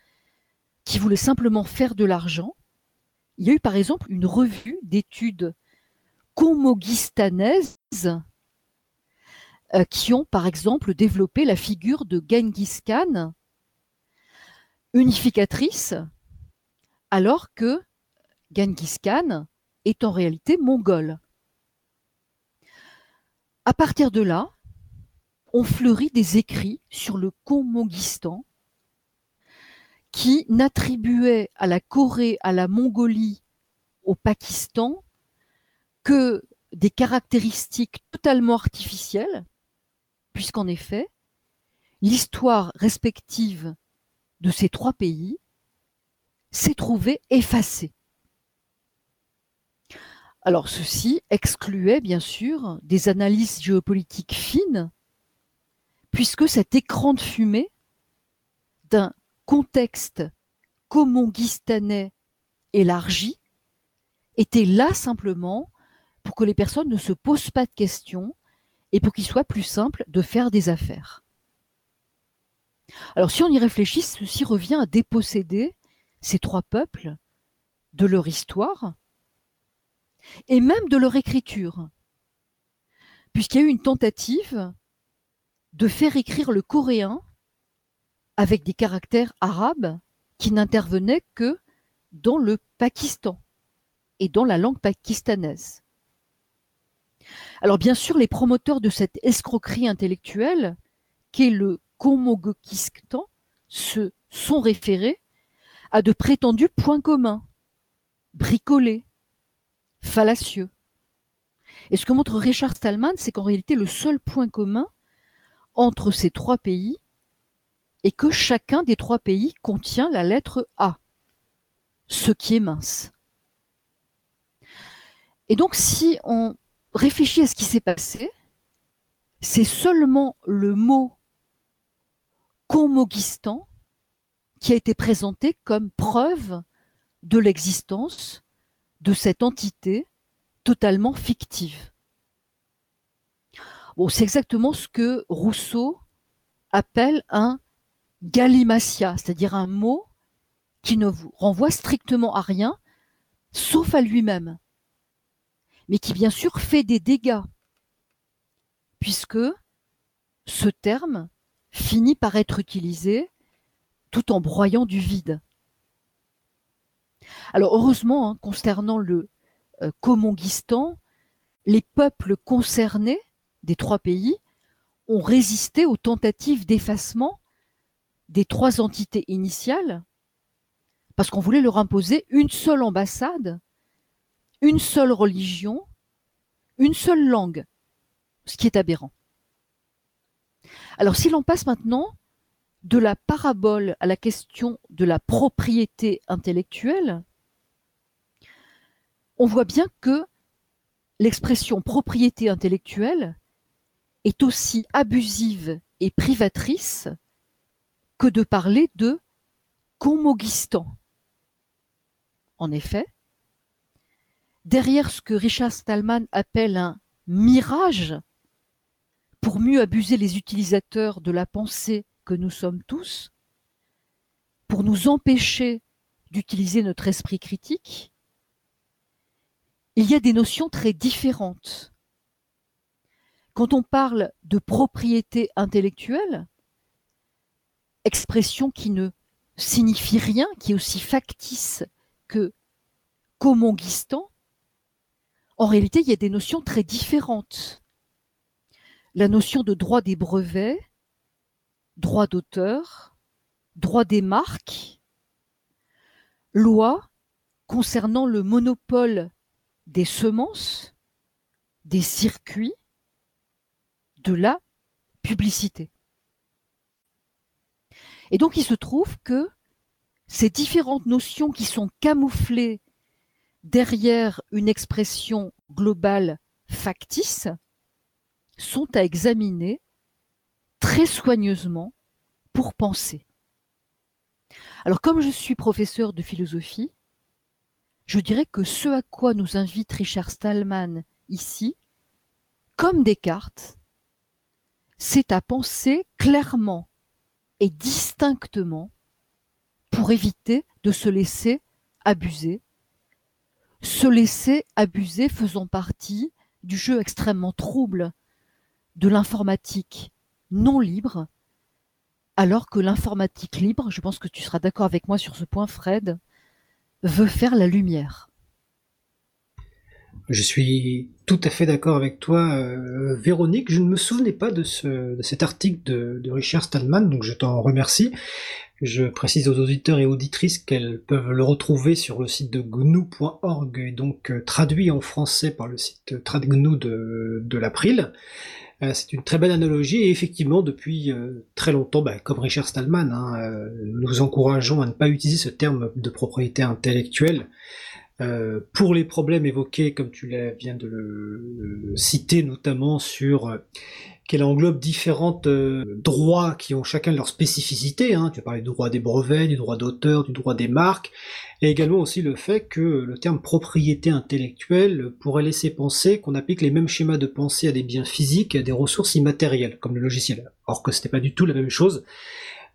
qui voulait simplement faire de l'argent, il y a eu par exemple une revue d'études comoguistanaises euh, qui ont par exemple développé la figure de Genghis Khan, unificatrice, alors que Genghis Khan est en réalité mongol. À partir de là, on fleurit des écrits sur le Comonguistan qui n'attribuaient à la Corée, à la Mongolie, au Pakistan que des caractéristiques totalement artificielles, puisqu'en effet, l'histoire respective de ces trois pays s'est trouvée effacée. Alors ceci excluait bien sûr des analyses géopolitiques fines, puisque cet écran de fumée d'un contexte comonguistanais élargi était là simplement pour que les personnes ne se posent pas de questions et pour qu'il soit plus simple de faire des affaires. Alors si on y réfléchit, ceci revient à déposséder ces trois peuples de leur histoire et même de leur écriture, puisqu'il y a eu une tentative de faire écrire le coréen avec des caractères arabes qui n'intervenaient que dans le Pakistan et dans la langue pakistanaise. Alors bien sûr, les promoteurs de cette escroquerie intellectuelle, qu'est le Komogokistan, se sont référés à de prétendus points communs, bricolés, fallacieux. Et ce que montre Richard Stallman, c'est qu'en réalité, le seul point commun entre ces trois pays est que chacun des trois pays contient la lettre A, ce qui est mince. Et donc, si on réfléchit à ce qui s'est passé, c'est seulement le mot Komogistan qui a été présenté comme preuve de l'existence de cette entité totalement fictive. C'est exactement ce que Rousseau appelle un gallimatia, c'est-à-dire un mot qui ne renvoie strictement à rien, sauf à lui-même, mais qui bien sûr fait des dégâts, puisque ce terme finit par être utilisé tout en broyant du vide. Alors heureusement, hein, concernant le euh, Comonguistan, les peuples concernés des trois pays ont résisté aux tentatives d'effacement des trois entités initiales, parce qu'on voulait leur imposer une seule ambassade, une seule religion, une seule langue, ce qui est aberrant. Alors si l'on passe maintenant de la parabole à la question de la propriété intellectuelle, on voit bien que l'expression propriété intellectuelle est aussi abusive et privatrice que de parler de Comoguistan. En effet, derrière ce que Richard Stallman appelle un mirage, pour mieux abuser les utilisateurs de la pensée que nous sommes tous, pour nous empêcher d'utiliser notre esprit critique, il y a des notions très différentes. Quand on parle de propriété intellectuelle, expression qui ne signifie rien, qui est aussi factice que comonguistan, en réalité, il y a des notions très différentes. La notion de droit des brevets, droit d'auteur, droit des marques, loi concernant le monopole des semences, des circuits, de la publicité. Et donc il se trouve que ces différentes notions qui sont camouflées derrière une expression globale factice sont à examiner très soigneusement pour penser. Alors comme je suis professeur de philosophie, je dirais que ce à quoi nous invite Richard Stallman ici, comme Descartes, c'est à penser clairement et distinctement pour éviter de se laisser abuser, se laisser abuser faisant partie du jeu extrêmement trouble de l'informatique non libre, alors que l'informatique libre, je pense que tu seras d'accord avec moi sur ce point, Fred, veut faire la lumière. Je suis tout à fait d'accord avec toi, euh, Véronique. Je ne me souvenais pas de, ce, cet article de, Richard Stallman, donc je t'en remercie. Je précise aux auditeurs et auditrices qu'elles peuvent le retrouver sur le site de gnu.org, et donc euh, traduit en français par le site TradGNU de, de l'April. Euh, c'est une très belle analogie et effectivement depuis très longtemps, bah, comme Richard Stallman, hein, nous encourageons à ne pas utiliser ce terme de propriété intellectuelle euh, pour les problèmes évoqués, comme tu viens de le, citer, notamment sur euh, qu'elle englobe différentes euh, droits qui ont chacun leur spécificité. Hein. Tu as parlé du droit des brevets, du droit d'auteur, du droit des marques, et également aussi le fait que le terme propriété intellectuelle pourrait laisser penser qu'on applique les mêmes schémas de pensée à des biens physiques et à des ressources immatérielles, comme le logiciel. Or que ce n'est pas du tout la même chose.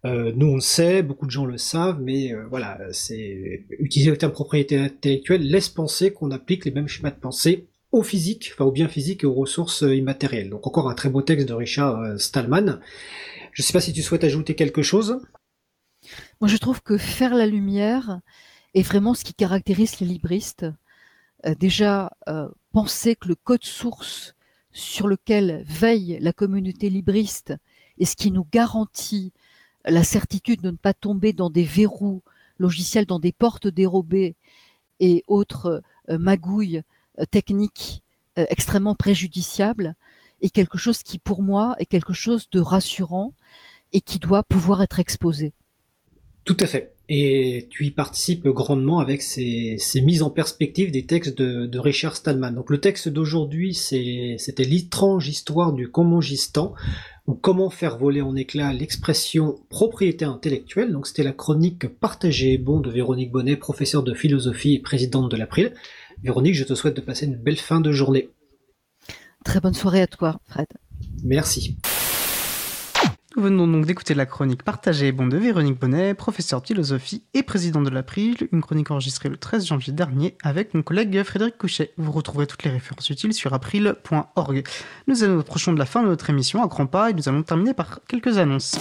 Euh, nous on le sait, beaucoup de gens le savent, mais euh, voilà, c'est utiliser le terme propriété intellectuelle laisse penser qu'on applique les mêmes schémas de pensée au physique, enfin aux biens physiques et aux ressources euh, immatérielles. Donc encore un très beau texte de Richard Stallman. Je ne sais pas si tu souhaites ajouter quelque chose. Moi je trouve que faire la lumière est vraiment ce qui caractérise les libristes. déjà, penser que le code source sur lequel veille la communauté libriste est ce qui nous garantit la certitude de ne pas tomber dans des verrous logiciels, dans des portes dérobées et autres euh, magouilles euh, techniques euh, extrêmement préjudiciables est quelque chose qui, pour moi, est quelque chose de rassurant et qui doit pouvoir être exposé. Tout à fait. Et tu y participes grandement avec ces, mises en perspective des textes de, Richard Stallman. Donc le texte d'aujourd'hui, c'était l'étrange histoire du Comangistan, ou comment faire voler en éclats l'expression propriété intellectuelle. Donc c'était la chronique Partagée et bon de Véronique Bonnet, professeure de philosophie et présidente de l'April. Véronique, je te souhaite de passer une belle fin de journée. Très bonne soirée à toi, Fred. Merci. Nous venons donc d'écouter la chronique partagée bon de Véronique Bonnet, professeure de philosophie et présidente de l'April, une chronique enregistrée le 13 janvier dernier avec mon collègue Frédéric Couchet. Vous retrouverez toutes les références utiles sur april.org. Nous approchons de la fin de notre émission à grands pas et nous allons terminer par quelques annonces.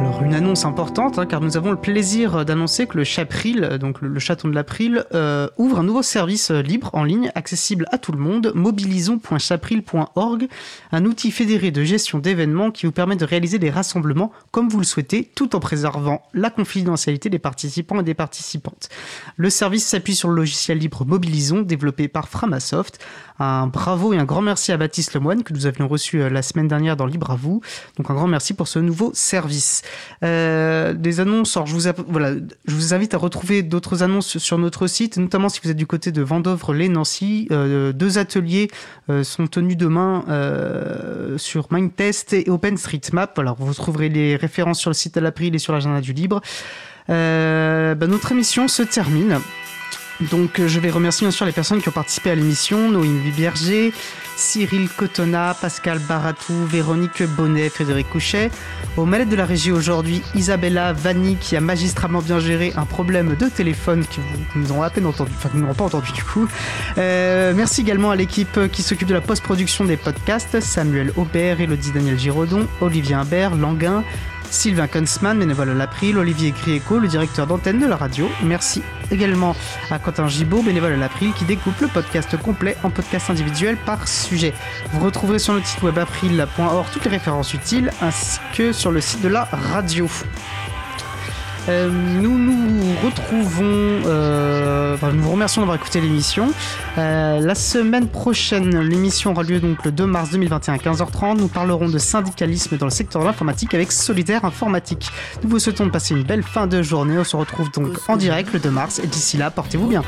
Alors une annonce importante, hein, car nous avons le plaisir d'annoncer que le Chapril, donc le, chaton de l'April, euh, ouvre un nouveau service euh, libre en ligne, accessible à tout le monde, mobilisons.chapril.org, un outil fédéré de gestion d'événements qui vous permet de réaliser des rassemblements comme vous le souhaitez, tout en préservant la confidentialité des participants et des participantes. Le service s'appuie sur le logiciel libre Mobilisons, développé par Framasoft. Un bravo et un grand merci à Baptiste Lemoine, que nous avions reçu euh, la semaine dernière dans Libre à vous. Donc un grand merci pour ce nouveau service. Euh, des annonces, alors je vous, voilà, je vous invite à retrouver d'autres annonces sur notre site, notamment si vous êtes du côté de Vendôvre-les-Nancy. Euh, deux ateliers euh, sont tenus demain euh, sur Mindtest et OpenStreetMap. Alors vous trouverez les références sur le site de l'April et sur l'agenda du libre. Euh, bah, notre émission se termine. Donc je vais remercier bien sûr les personnes qui ont participé à l'émission, Noémie Berger, Cyril Cotona, Pascal Baratou, Véronique Bonnet, Frédéric Couchet. Au manettes de la régie aujourd'hui, Isabella Vanni qui a magistralement bien géré un problème de téléphone que nous ont à peine entendu, enfin nous n'aurons pas entendu du coup. Euh, merci également à l'équipe qui s'occupe de la post-production des podcasts, Samuel Aubert, Elodie Daniel Giraudon, Olivier Imbert, Languin, Sylvain Kunzmann, bénévole à l'April, Olivier Grieco, le directeur d'antenne de la radio. Merci également à Quentin Gibaud, bénévole à l'April, qui découpe le podcast complet en podcast individuel par sujet. Vous retrouverez sur notre site web april.org toutes les références utiles, ainsi que sur le site de la radio. Nous nous retrouvons, nous vous remercions d'avoir écouté l'émission. la semaine prochaine, l'émission aura lieu donc le 2 mars 2021 à 15h30. Nous parlerons de syndicalisme dans le secteur de l'informatique avec Solidaire Informatique. Nous vous souhaitons de passer une belle fin de journée. On se retrouve donc en direct le 2 mars et d'ici là, portez-vous bien.